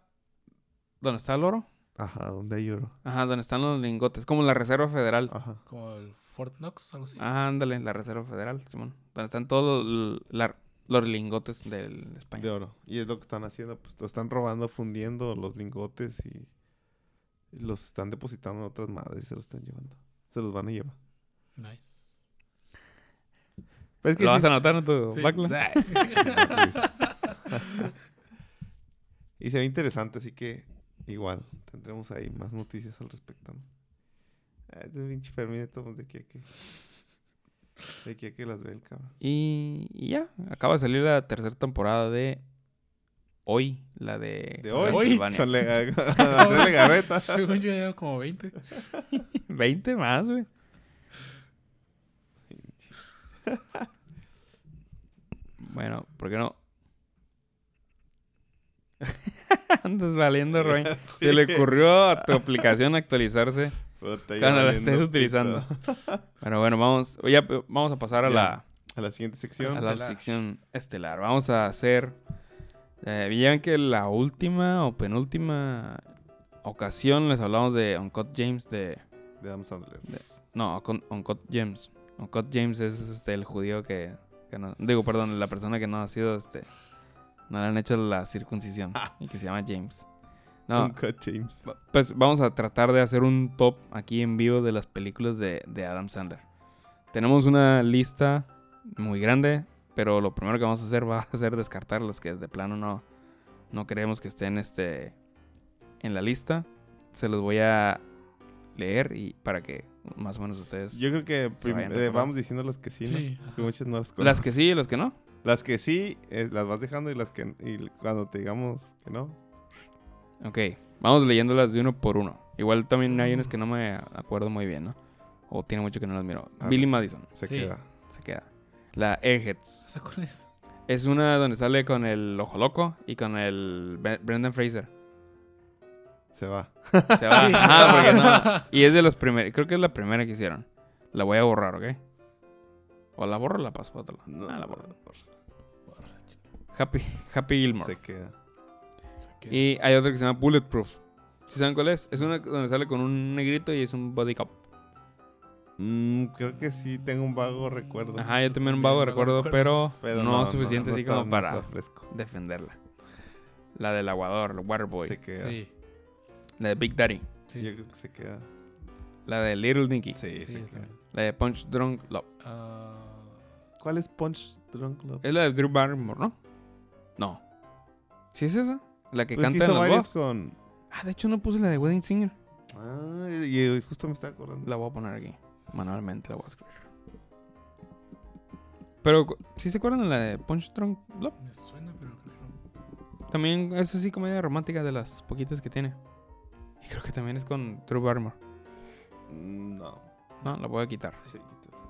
donde está el oro. Ajá, donde hay oro. Ajá, donde están los lingotes. Como la Reserva Federal. Ajá. Como el Fort Knox, algo así. Ah, ándale, la Reserva Federal, Simón. Donde están todos los, la- los lingotes del de España. De oro. Y es lo que están haciendo, pues lo están robando, fundiendo los lingotes y, y los están depositando en otras madres y se los están llevando. Se los van a llevar. Nice. Pues es que ¿Lo sí- vas a anotar en tu Sí. backlog? (laughs) y se ve interesante, así que igual tendremos ahí más noticias al respecto. ¿no? Este pinche Fermín de todos de aquí a que... De aquí a que las ve el cabrón. Y, y ya, acaba de salir la tercera temporada de hoy, la de, De hoy. (laughs) Andrés Legarreta. (laughs) Según yo ya llevo como 20. 20 más, güey. (laughs) Bueno, ¿por qué no? Andas valiendo, Roy. Se le ocurrió a tu aplicación actualizarse cuando la estés utilizando. (laughs) Pero bueno, vamos, ya, vamos a pasar a Ya. la, A la siguiente sección. a la Estelar. sección estelar. Vamos a hacer. Eh, ya ven que la última o penúltima ocasión les hablamos de Uncut James de. De Adam Sandler. No, Uncut, Uncut James. Uncut James es este, el judío que, que no. Digo, perdón, la persona que no ha sido este. No le han hecho la circuncisión. (laughs) y que se llama James. No, Uncut James. Pues vamos a tratar de hacer un top aquí en vivo de las películas de, de Adam Sandler. Tenemos una lista muy grande, pero lo primero que vamos a hacer va a ser descartar las que de plano no, no creemos que estén este, en la lista. Se los voy a leer y para que más o menos ustedes... Yo creo que eh, vamos diciendo las que sí, ¿no? Sí. Porque muchas no las las que sí y las que no. Las que sí, eh, las vas dejando y las que... Y cuando te digamos que no. Ok, vamos leyéndolas de uno por uno. Igual también hay unas que no me acuerdo muy bien, ¿no? O tiene mucho que no las miro. Billy. Madison, Se Sí. queda. se queda. La Airheads. ¿Esa cuál es? Es una donde sale con el Ojo Loco y con el Bre- Brendan Fraser. Se va. Se va. (laughs) Ajá, porque no. Y es de los primeros. Creo que es la primera que hicieron. La voy a borrar, ¿ok? O la borro o la paso para otro lado. No, ah, la borro. Happy, Happy Gilmore. Se queda. Y hay otra que se llama Bulletproof. ¿Sí saben cuál es? Es una donde sale con un negrito y es un body cop. Mm, creo que sí, tengo un vago recuerdo. Ajá, yo también un vago recuerdo, recuerdo. pero, no, suficiente así está- como no para defenderla. La del aguador, el Waterboy. Se queda. Sí. La de Big Daddy. Sí. Yo creo que se queda. La de Little Nicky. Sí, Sí, se queda. La de Punch Drunk Love. Ah, ¿Cuál es Punch Drunk Love? Es la de Drew Barrymore, ¿no? No. ¿Sí es esa? La que Pues que canta en los varias con... Ah, de hecho no puse la de Wedding Singer. Ah, y justo me estaba acordando. La voy a poner aquí. Manualmente la voy a escribir. Pero, ¿sí se acuerdan de la de Punch Drunk Love? me suena, pero no. También es así comedia romántica de las poquitas que tiene. Y creo que también es con Drew Barrymore. Mm, No. No, la voy a quitar. Sí, quítala.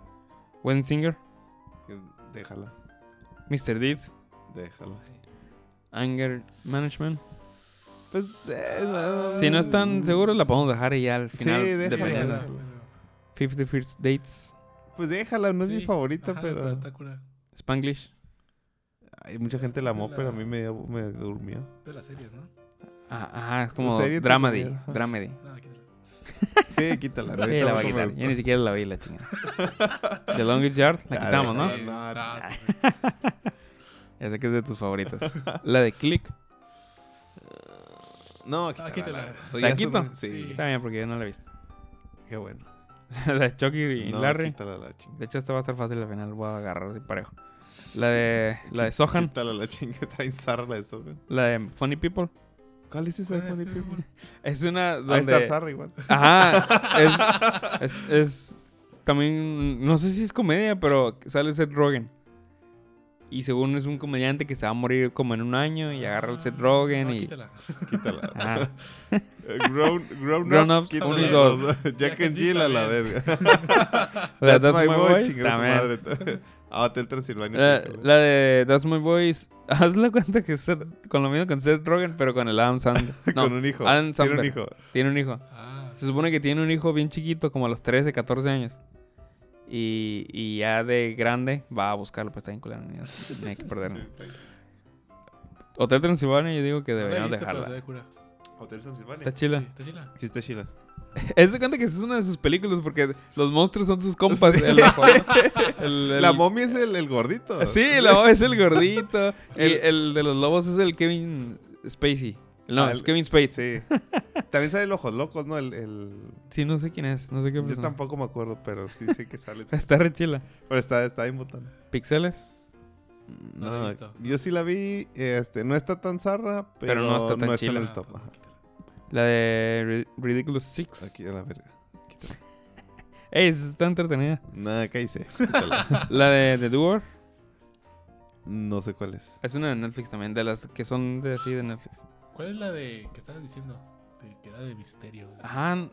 Wedding Singer, Que- Déjala. Mr. Deed, Déjala. Sí. Anger Management. Pues, eh, no. Si no están seguros, la podemos dejar y ya al Sí, final. dependiendo. Déjala, pero- 50 First Dates, Pues déjala, no es mi Sí, favorita, ajá, pero... está cura. Spanglish. Hay mucha gente la amó, pero a la- mí me, me durmió. De las series, ¿no? Ah, Ajá, es como dramedy. Dramedy. No, quítala. Sí, quítala. (laughs) Sí, la voy a quitar. Yo ni siquiera la vi, la chingada. (laughs) The Longest Yard, la Ah, quitamos, ¿no? sí. Sí, No, no, Ya sé que es de tus favoritas. (laughs) La de Click. No, Ah, quítala. Eso ¿La quito? son- Sí, Sí. Está bien, porque yo no la he visto. qué bueno. (laughs) la de Chucky y No, Larry. quítala la chinga. De hecho, esta va a estar fácil al final. Voy a agarrar así parejo. La de, la de Sohan. Quítala la chinga. (laughs) Está la de Sohan. La de Funny People. ¿Cuál es esa? Funny People? Es una Ahí está donde... Zarra igual. Ajá. Es, es, es también, no sé si es comedia, pero sale Seth Rogen. Y según es un comediante que se va a morir como en un año y agarra el Seth Rogen No, y... quítala. (laughs) Quítala. Ajá. (laughs) Eh, Grown, grown, Grown ups, Ups, quítala. uno y dos. (laughs) Jack and Jill a la verga. La de That's my boy, Boy, chingar a su también. madre. Ah, Hotel Transilvania. La, la de That's My Boys, hazle cuenta que Seth- con lo mismo con Seth Rogen, pero con el Adam Sandler. No, Con un hijo. Adam Tiene un Sandler. hijo. Tiene un hijo. Ah, Se supone que tiene un hijo bien chiquito, como a los 13, 14 años. Y, y ya de grande va a buscarlo, pues está bien culero, ni hay que perderlo. Hotel Transilvania, yo digo que no deberíamos dejarla. Hotel Transilvania. Está chila. Sí, está chila. Sí, está chila. (laughs) Es de cuenta que es una de sus películas porque los monstruos son sus compas. El, ojo, (laughs) el- el- La momia es el, el gordito. Sí, la momia es el gordito. (laughs) y El- el de los lobos es el Kevin Spacey. No, Ah, es el- Kevin Spacey. Sí. También sale el Ojos Locos, ¿no? El, el... Sí, no sé quién es. No sé qué Yo persona. tampoco me acuerdo, pero sí sé que sale. (laughs) Está re chila. pero está, está bien botón. ¿Pixeles? No la he visto. yo sí la vi. Este, no está tan zarra, pero, Pero no está tan en chila. el Ah, top. La de Ri- Ridiculous Six. Aquí a la verga. (laughs) Ey, está entretenida. Nada, cállese. (laughs) La de The Doer. no sé cuál es. Es una de Netflix también. De las que son de así de Netflix. ¿Cuál es la de que estabas diciendo? De, que era de misterio. Ajá.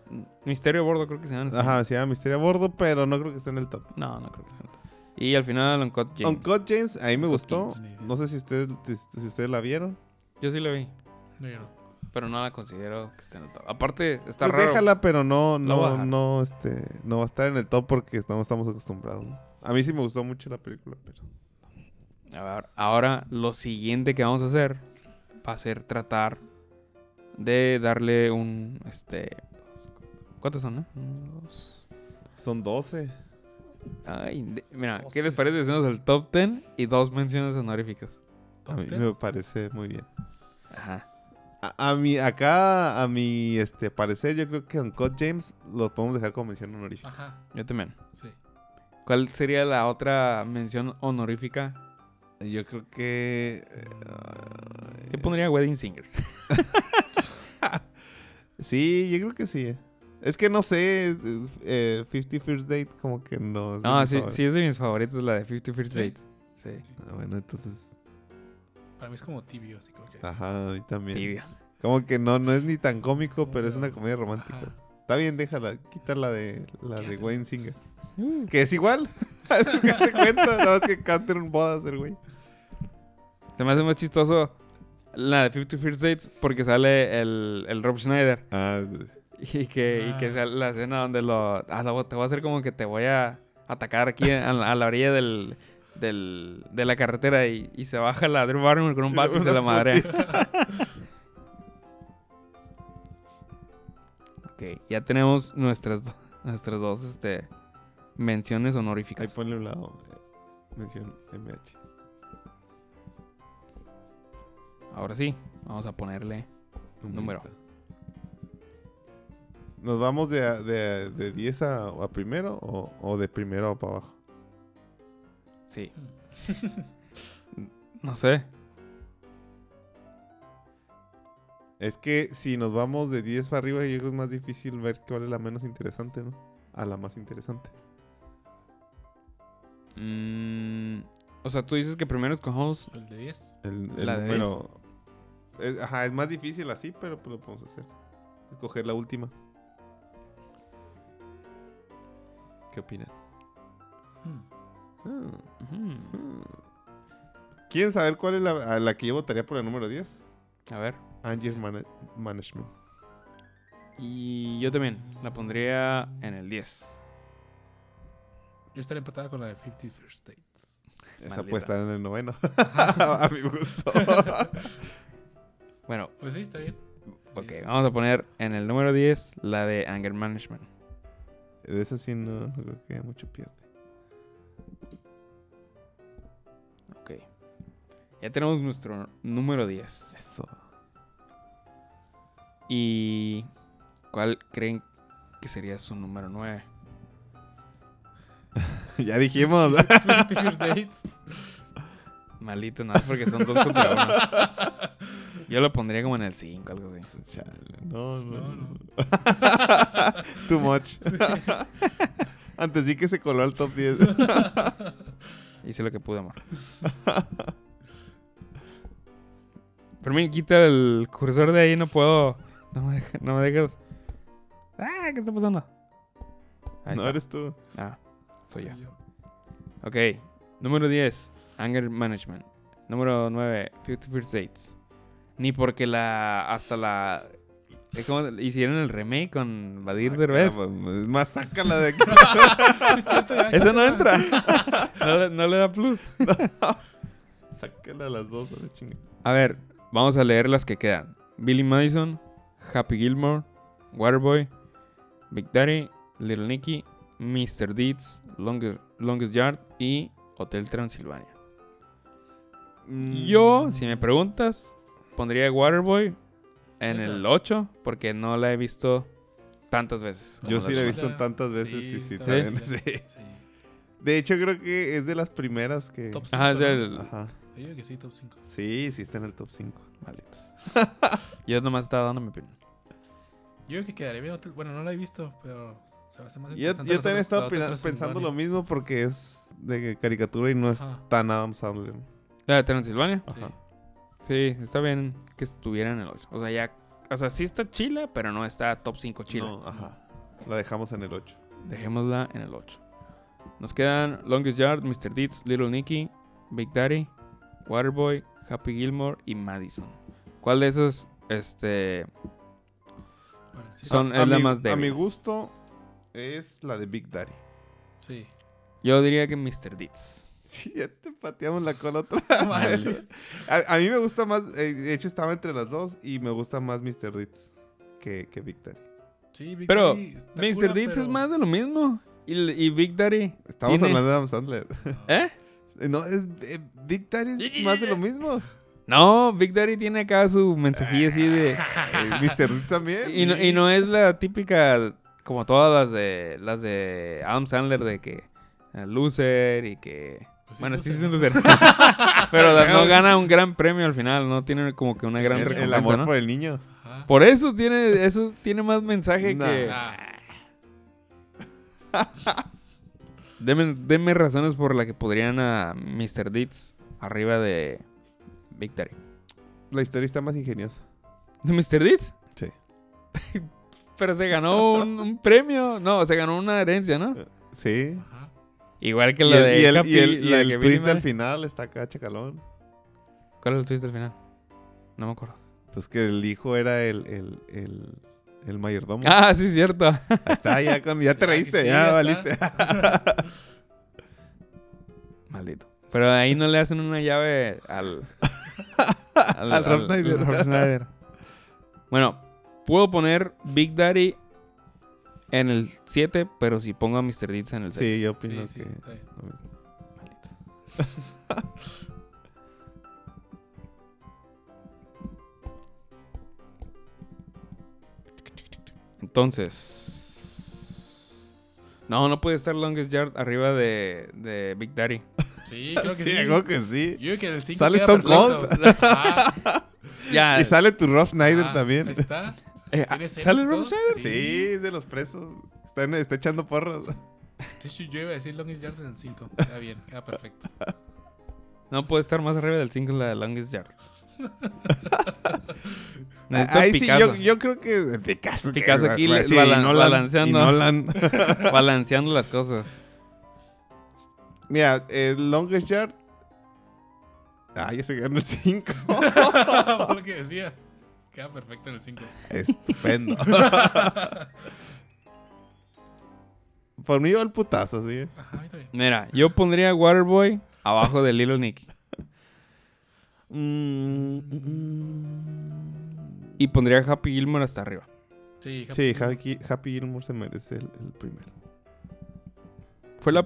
Misterio a bordo creo que se llama. en. Ajá, se llama Misterio a Bordo, pero no creo que esté en el top. No, no creo que sea. Y al final Uncut James. Uncut James, a mí me Uncut gustó. James. No sé si ustedes, si ustedes la vieron. Yo sí la vi. No, yo no. Pero no la considero que esté en el top. Aparte, está Pues raro. déjala, pero no, no, este, no va a estar en el top porque no estamos acostumbrados. ¿no? A mí sí me gustó mucho la película, pero. A ver, ahora lo siguiente que vamos a hacer va a ser tratar de darle un este ¿Cuántos son, no? Uno, dos. Son 12. Ay, de- mira. ¿qué les parece si hacemos el top 10 y dos menciones honoríficas? A mí me parece muy bien. Ajá. A, a mi, acá, a mi este, parecer, yo creo que Uncut James lo podemos dejar como mención honorífica. Ajá, Yo también. sí. ¿Cuál sería la otra mención honorífica? Yo creo que. eh, Yo pondría Wedding Singer. (laughs) sí, yo creo que sí. Es que no sé. es- eh, 50 First Date, como que no. es No, mis sí, favoritos. sí es de mis favoritos, la de 50 First ¿Sí? Dates. Sí, Ah, bueno, entonces. Para mí es como tibio, así como que. Ajá, a mí también. tibia. Como que no, no es ni tan cómico, pero es una comedia romántica. Ajá. Está bien, déjala. Quita la de, la de. Wayne Singer. Uh, Que es igual. ¿Qué te cuenta? Nada más que canten un bodas el güey. Se me hace más chistoso la de 50 First Dates porque sale el, el Rob Schneider. Ah, Y que, y que Ah. sale la escena donde lo... Ah, lo- te voy a hacer como que te voy a atacar aquí a, la- a la orilla del, del, de la carretera y, y se baja la Drew Barrymore con un bate y se la madre. (laughs) ok, ya tenemos nuestras, do- nuestras dos este, menciones Ahí honoríficas. ponle un lado. eh, Mención MH. Ahora sí, vamos a ponerle... Un Número. ¿Nos vamos de, a- de, de 10 a, a primero o, o de primero a para abajo? Sí. (laughs) no sé. Es que si nos vamos de 10 para arriba, yo creo que es más difícil ver cuál es la menos interesante, ¿no? A la más interesante. Mm, o sea, tú dices que primero escojamos... El de 10. El, el La de número. Es, ajá, es más difícil así, pero pues lo podemos hacer. Escoger la última. ¿Qué opinan? Hmm. Ujú. hmm. ¿Quieren saber cuál es la, a la que yo votaría por el número 10? A ver. Anger Mana- Management. Y yo también la pondría en el 10. Yo estaría empatada con la de 50 First Dates. Esa Maldita. puede estar en el noveno. (laughs) a mi gusto. (laughs) Bueno, Pues sí, está bien. ok, vamos a poner en el número 10 la de Anger Management. de esa sí no, no creo que mucho pierde. Ok. Ya tenemos nuestro número 10. Eso. ¿Y cuál creen que sería su número 9? (laughs) ya dijimos. (laughs) 50 First Dates. Malito, no, porque son dos contra uno. (laughs) Yo lo pondría como en el 5, algo así. Chale, no, no, No, no. no. (laughs) Too much. (laughs) Antes sí que se coló al top 10. (laughs) Hice lo que pude, amor. Pero me quita el cursor de ahí, no puedo. No me, deja- no me dejas. Ah, ¿qué está pasando? Ahí no está. eres tú. Ah, soy yo. Soy yo. Ok. Número 10, Anger Management. Número 9, Fifty First Dates. Ni porque la. Hasta la. es como hicieron el remake con Badir Derbez. Ah, es más, sácala de aquí. (laughs) Sí, es cierto, ya, Eso no entra. (laughs) no, le- no le da plus. (laughs) sácala a las dos a la. A ver, vamos a leer las que quedan. Billy Madison, Happy Gilmore, Waterboy, Big Daddy, Little Nicky, Mr. Deeds, Longest, Longest Yard y Hotel Transilvania. Yo, si me preguntas, pondría Waterboy en el 8 porque no la he visto tantas veces. Yo sí la he visto tantas veces y sí, también, sí. Sí. De hecho, creo que es de las primeras que. Top 5. Ajá, es del... Ajá. Yo digo que sí, top 5. Sí, sí está en el top 5. Malditos. (laughs) Yo nomás estaba dando mi opinión. Yo creo que quedaría bien. Bueno, no la he visto, pero se va a hacer más Yo, yo también estaba pensando lo mismo porque es de caricatura y no es Ajá. tan Adam Sandler. ¿La de Transilvania? Sí. Ajá. Sí, está bien que estuviera en el 8. O sea, ya... O sea, sí está chila, pero no está top 5 chila. No, ajá. La dejamos en el 8. Dejémosla en el 8. Nos quedan Longest Yard, Mr. Deeds, Little Nicky, Big Daddy, Waterboy, Happy Gilmore y Madison. ¿Cuál de esos este, son a, es la mi, más a débil? mi gusto es la de Big Daddy. Sí. Yo diría que Mr. Deeds. Sí, ya te pateamos la cola otra (laughs) vez. a, a mí me gusta más, eh, de hecho estaba entre las dos y me gusta más Mr. Deeds que, que Big Daddy. Sí, Big Pero Daddy Mr. cura, Deeds pero- es más de lo mismo. Y, y Big Daddy. Estamos tiene- hablando de Adam Sandler. ¿Eh? (laughs) No, es eh, Big Daddy es más de lo mismo. No, Big Daddy tiene acá su mensajillo así de. (laughs) Eh, Mr. Deeds también. Y no, y no es la típica, como todas las de las de Adam Sandler, de que eh, loser y que. Pues bueno, sí, loser, es loser. Pero no gana un gran premio al final, no tiene como que una gran el, el recompensa, amor ¿no? por el niño. Ajá. Por eso tiene, eso tiene más mensaje Nah. que. Ah, (laughs) Deme, denme razones por las que podrían a Mr. Deeds arriba de Big Daddy. La historia está más ingeniosa. ¿De Mr. Deeds? Sí. (laughs) Pero se ganó un, un premio. No, se ganó una herencia, ¿no? Sí. ajá. Igual que el, de y el, y el- y el Billy twist al Madison. final está acá, chacalón. ¿Cuál es el twist al final? No me acuerdo. Pues que el hijo era el, el, el, el mayordomo. Ah, sí, cierto. Ahí está, ya, (laughs) con, ya te reíste, sí, ya, ya valiste. (laughs) Maldito. Pero ahí no le hacen una llave al. (laughs) Al Rob Schneider. Rob Schneider. Bueno, puedo poner Big Daddy en el 7, pero si pongo a Mr. Deeds en el 6. Sí, yo opino Sí, sí, que... está bien. (laughs) Entonces. No, no puede estar Longest Yard arriba de, de Big Daddy. (laughs) Sí, creo que Sí, sí. creo que sí. Yo creo que en el 5 Sale Stone Cold. (laughs) Ya. Y sale tu Rob Schneider Ah, también. Ahí está. Eh, ¿Tiene escenas ¿Sale y Rob? Schneider? Sí, de los presos. Está, en- está echando porros. (laughs) Sí, sí, yo iba a decir Longest Yard en el 5. (laughs) Queda bien, queda perfecto. No puede estar más arriba del 5 la de Longest Yard. (laughs) Ahí sí, Picasso. yo, yo creo que Picasso. que- Picasso aquí le- sí, balan- Nolan- balanceando. y Nolan. Balanceando las cosas. Mira, el Longest Yard. Ah, ya se ganó el 5. Por lo que decía. Queda perfecto en el 5. Estupendo. (laughs) Por mí va el putazo, sí. Ajá, a mí también. Mira, yo pondría Waterboy abajo de Little Nicky. Mm, mm, Y pondría Happy Gilmore hasta arriba. Sí, Sí, Happy, Happy Gilmore se merece el, el primero. Fue la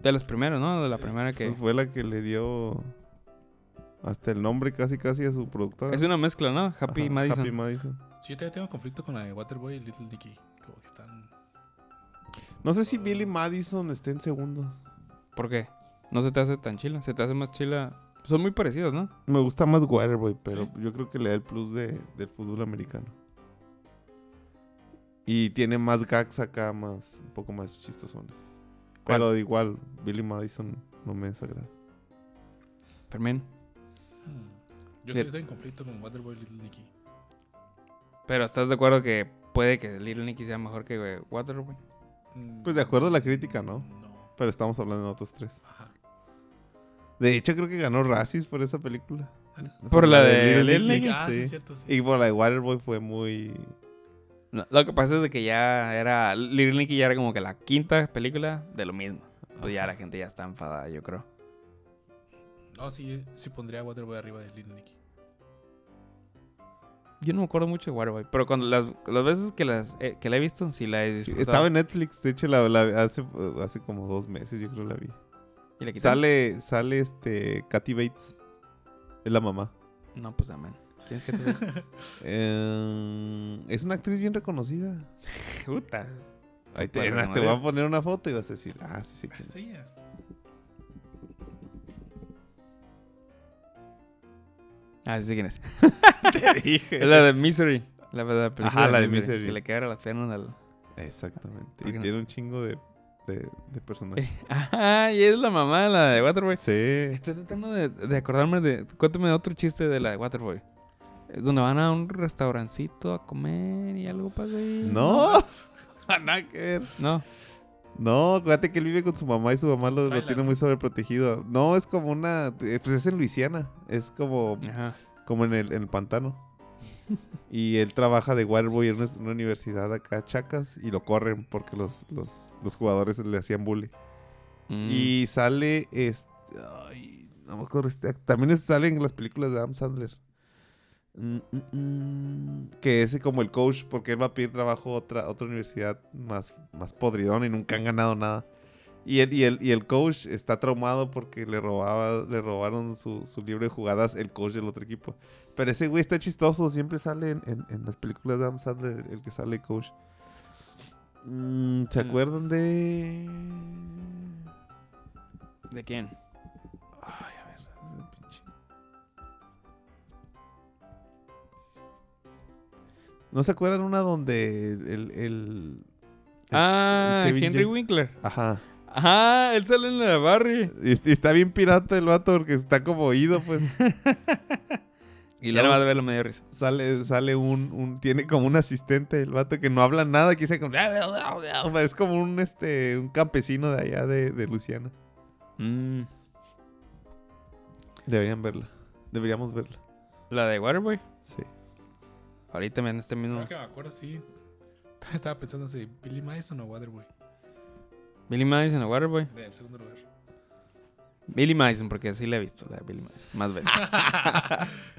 de las primeras, ¿no? De la Sí. primera que... Fue la que le dio hasta el nombre casi casi a su productora. Es una mezcla, ¿no? Happy Ajá, Madison. Happy Madison. Sí, yo también tengo conflicto con la de Waterboy y Little Nicky. Como que están. No sé si Billy Madison esté en segundo. ¿Por qué? No se te hace tan chila. Se te hace más chila Son muy parecidos, ¿no? Me gusta más Waterboy, pero Sí. yo creo que le da el plus de, del fútbol americano. Y tiene más gags acá, más un poco más chistosones. ¿Cuál? Pero igual, Billy Madison no me desagrada. Fermín. Hmm. Yo estoy en conflicto con Waterboy y Little Nicky. Pero ¿estás de acuerdo que puede que Little Nicky sea mejor que Waterboy? Mm, Pues de acuerdo a la crítica, ¿no? No. Pero estamos hablando de otros tres. Ajá. De hecho, creo que ganó Razzies por esa película. Por la de Little Nicky, Ah, sí, sí. es cierto, sí. Y por la de Waterboy fue muy... No, lo que pasa es de que ya era. Little Nicky ya era como que la quinta película de lo mismo. Pues ya la gente ya está enfadada, yo creo. No, sí, sí pondría a Waterboy arriba de Little Nicky. Yo no me acuerdo mucho de Waterboy, pero cuando las, las veces que, las, eh, que la he visto, sí la he disfrutado. Estaba en Netflix, de hecho, la, la- hace, hace como dos meses yo creo la vi. ¿Y la quitaron? Sale, sale este, Kathy Bates. Es la mamá. No, pues amén. ¿Quién es que (laughs) Eh, es una actriz bien reconocida. (laughs) Puta. Ahí te, te voy a poner una foto y vas a decir, ah, sí, sí. Es es. ella. Ah, sí sé quién es. (laughs) Te (laughs) dije. Es la de Misery. La verdad, Ajá, la de Misery. Que le quebra las piernas al. Exactamente. ¿Por Y no? tiene un chingo de, de, de personajes. (laughs) Ajá, y es la mamá, la de Waterboy. Sí. Estoy tratando de, de acordarme de. Cuéntame de otro chiste de la de Waterboy. Es donde van a un restaurancito a comer y algo pasa ahí. No. Nada que ver. No. No, acuérdate que él vive con su mamá y su mamá lo, lo tiene muy sobreprotegido. No, es como una. eh, Pues es en Luisiana. Es como, Ajá. como en, el, en el pantano. Y él trabaja de waterboy en una, una universidad acá, Chacas, y lo corren porque los, los, los jugadores le hacían bully. Mm. Y sale. Este, ay, no me acuerdo. Este, también sale en las películas de Adam Sandler. Mm, mm, mm, que ese como el coach, porque él va a pedir trabajo a otra, otra universidad más, más podridona y nunca han ganado nada. Y el, y el, y el coach está traumado porque le robaba, le robaron su, su libro de jugadas el coach del otro equipo. Pero ese güey está chistoso, siempre sale en, en- en las películas de Adam Sandler el que sale coach. ¿Se acuerdan de...? ¿De quién? ¿No se acuerdan una donde el... el, el- Ah, Kevin Henry Winkler. Ajá. Ajá, él sale en la Barry. Y, y está bien pirata el vato porque está como oído, pues. (laughs) Y ya luego nada más verlo me dio risa. Sale, sale un, un... Tiene como un asistente el vato que no habla nada, que dice como... (laughs) Es como un, este, un campesino de allá de, de Luciana. Mm. Deberían verla. Deberíamos verla. La de Waterboy. Sí. Ahorita me en este mismo. Creo que me acuerdo, sí. (laughs) Estaba pensando si Billy Madison o Waterboy. Billy Madison o Waterboy. Del segundo lugar. Billy Madison, porque así la he visto, la de Billy Madison. Más veces. (laughs) (laughs)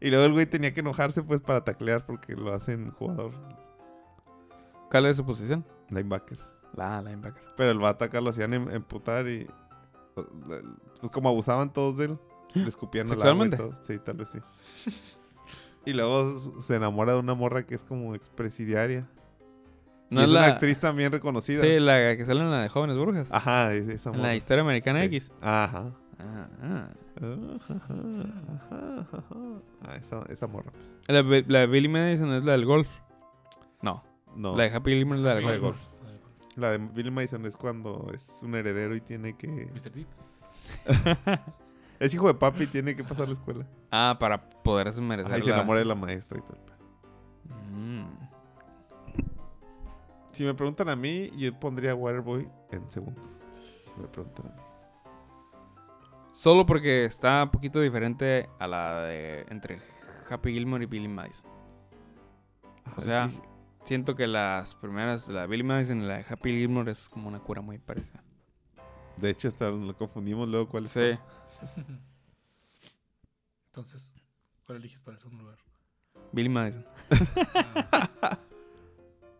Y luego el güey tenía que enojarse pues para taclear porque lo hacen jugador ¿Cuál es su posición? linebacker. La linebacker. Pero el vato acá lo hacían em- emputar y... Pues como abusaban todos de él, le escupían ¿Sexualmente? todo. Sí, tal vez sí. Y luego se enamora de una morra que es como expresidiaria. No y es una actriz también reconocida. Sí, la que sale en la de Jóvenes Brujas. Ajá, es esa en morra. la historia americana Sí. X. Ajá. Ah, ah. Ah, esa, esa morra, pues. La, de- la de Billy Madison es la del golf. No. No. La de Happy Gilmore es la del La de golf. La de golf. La de Billy Madison es cuando es un heredero y tiene que... Mr. Deeds. (laughs) Es hijo de papi y tiene que pasar la escuela. Ah, para poder merecer Ahí se enamora de la maestra y todo. Mm. Si me preguntan a mí, yo pondría Waterboy en segundo. Si me preguntan a mí. Solo porque está un poquito diferente a la de entre Happy Gilmore y Billy Madison. O sea, Siento que las primeras, la de Billy Madison y la de Happy Gilmore es como una cura muy parecida. de hecho, hasta lo confundimos luego cuál es. Sí. cuál. (laughs) Entonces, ¿cuál eliges para el segundo lugar? Billy Madison.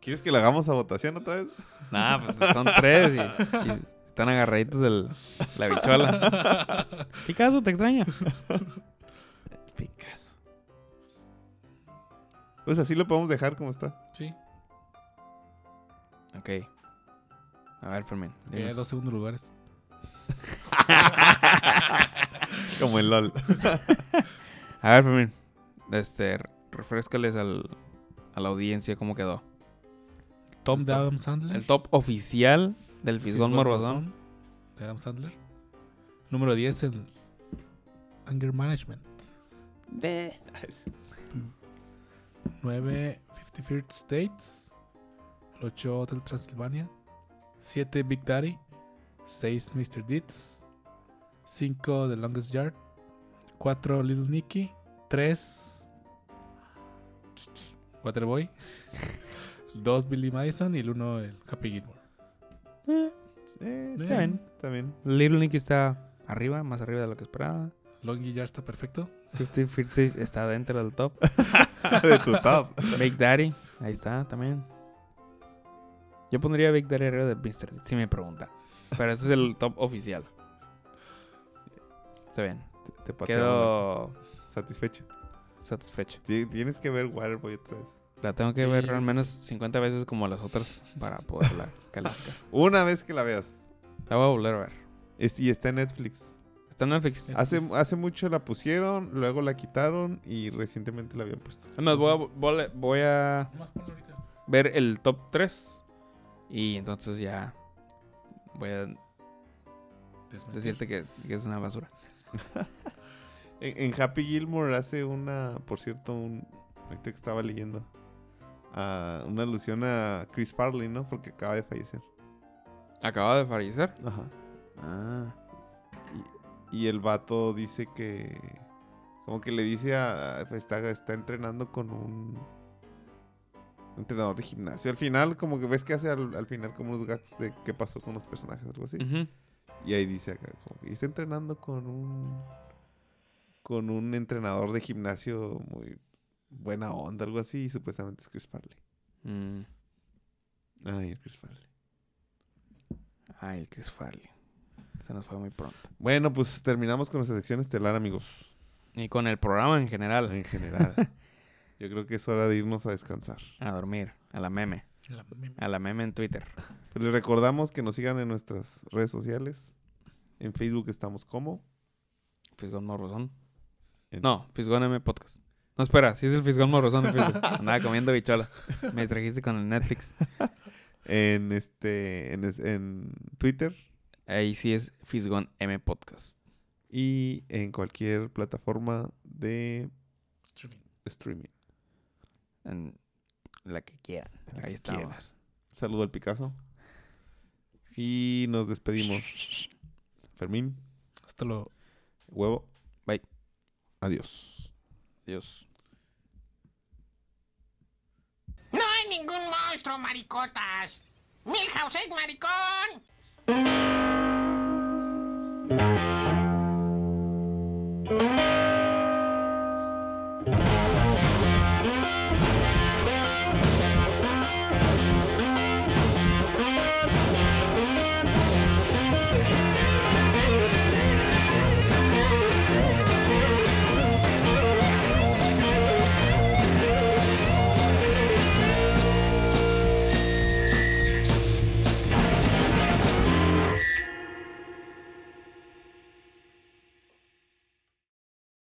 ¿Quieres que lo hagamos a votación otra vez? Nah, pues son tres y, y están agarraditos de la bichuela. Picasso, te extraño. Picasso. Pues así lo podemos dejar como está. Sí. Ok. A ver, Fermín. Hay dinos. dos segundos lugares. (laughs) Como el LOL. A ver, Fermín. Este, refrescales al, a la audiencia cómo quedó. Tom de Adam Sandler. El top oficial del Fisgón Morbosón. De Adam Sandler. Número 10, el Anger Management. 9, 51st States. 8, Hotel Transilvania. 7, Big Daddy. 6, Mr. Deeds. 5, The Longest Yard. 4, Little Nicky. 3, Waterboy. (laughs) 2, Billy Madison. Y el 1, el Happy Gilmore. Sí, está Está bien. bien. Está bien. Little Nicky está arriba, más arriba de lo que esperaba. Longy Yard está perfecto. 50 First está dentro del top. (laughs) De tu top. (laughs) Big Daddy, ahí está también. Yo pondría Big Daddy arriba de Mr. Deeds, si me preguntan. Pero ese es el top oficial. Está bien. Te patearon. Quedo Satisfecho. satisfecho. Ti- Tienes que ver Waterboy otra vez. La tengo que Sí, ver al sí. menos 50 veces como las otras para poderla (laughs) calificar. Una vez que la veas. La voy a volver a ver. Es- y está en Netflix. Está en Netflix. Hace, Netflix. hace mucho la pusieron, luego la quitaron y recientemente la habían puesto. Además, voy a, voy a- voy a ver el top 3 y entonces ya voy a Desmentir. decirte que, que es una basura. (laughs) En, en Happy Gilmore hace una, por cierto, un, ahorita que estaba leyendo, una alusión a Chris Farley, ¿no? Porque acaba de fallecer. Acaba de fallecer. Ajá. Ah. Y el vato dice que, como que le dice a, está, está entrenando con un entrenador de gimnasio. Al final, como que ves que hace al, al final como unos gags de qué pasó con los personajes, algo así. Y ahí dice acá, como que está entrenando con un con un entrenador de gimnasio muy buena onda, algo así, y supuestamente es Chris Farley. Mm. Ay, el Chris Farley. Ay, el Chris Farley. Se nos fue muy pronto. Bueno, pues terminamos con nuestra sección estelar, amigos. Y con el programa en general. En general. (laughs) Yo creo que es hora de irnos a descansar. A dormir. A la meme. La meme. A la meme en Twitter. Pues les recordamos que nos sigan en nuestras redes sociales. En Facebook estamos como. Fisgón Morrosón. En- No, Fisgón M Podcast. No, espera, sí es el Fisgón Morrosón de Facebook. (laughs) Andaba comiendo bichola. Me trajiste con el Netflix. En este. En, en Twitter. Ahí sí es Fisgón M Podcast. Y en cualquier plataforma de Streaming. streaming. En la que quieran. La Ahí que estamos. quieran. Saludo al Picasso. Y nos despedimos. Fermín, Hasta luego. huevo. Bye. Adiós. Dios. No hay ningún monstruo, maricotas. Milhouse es maricón.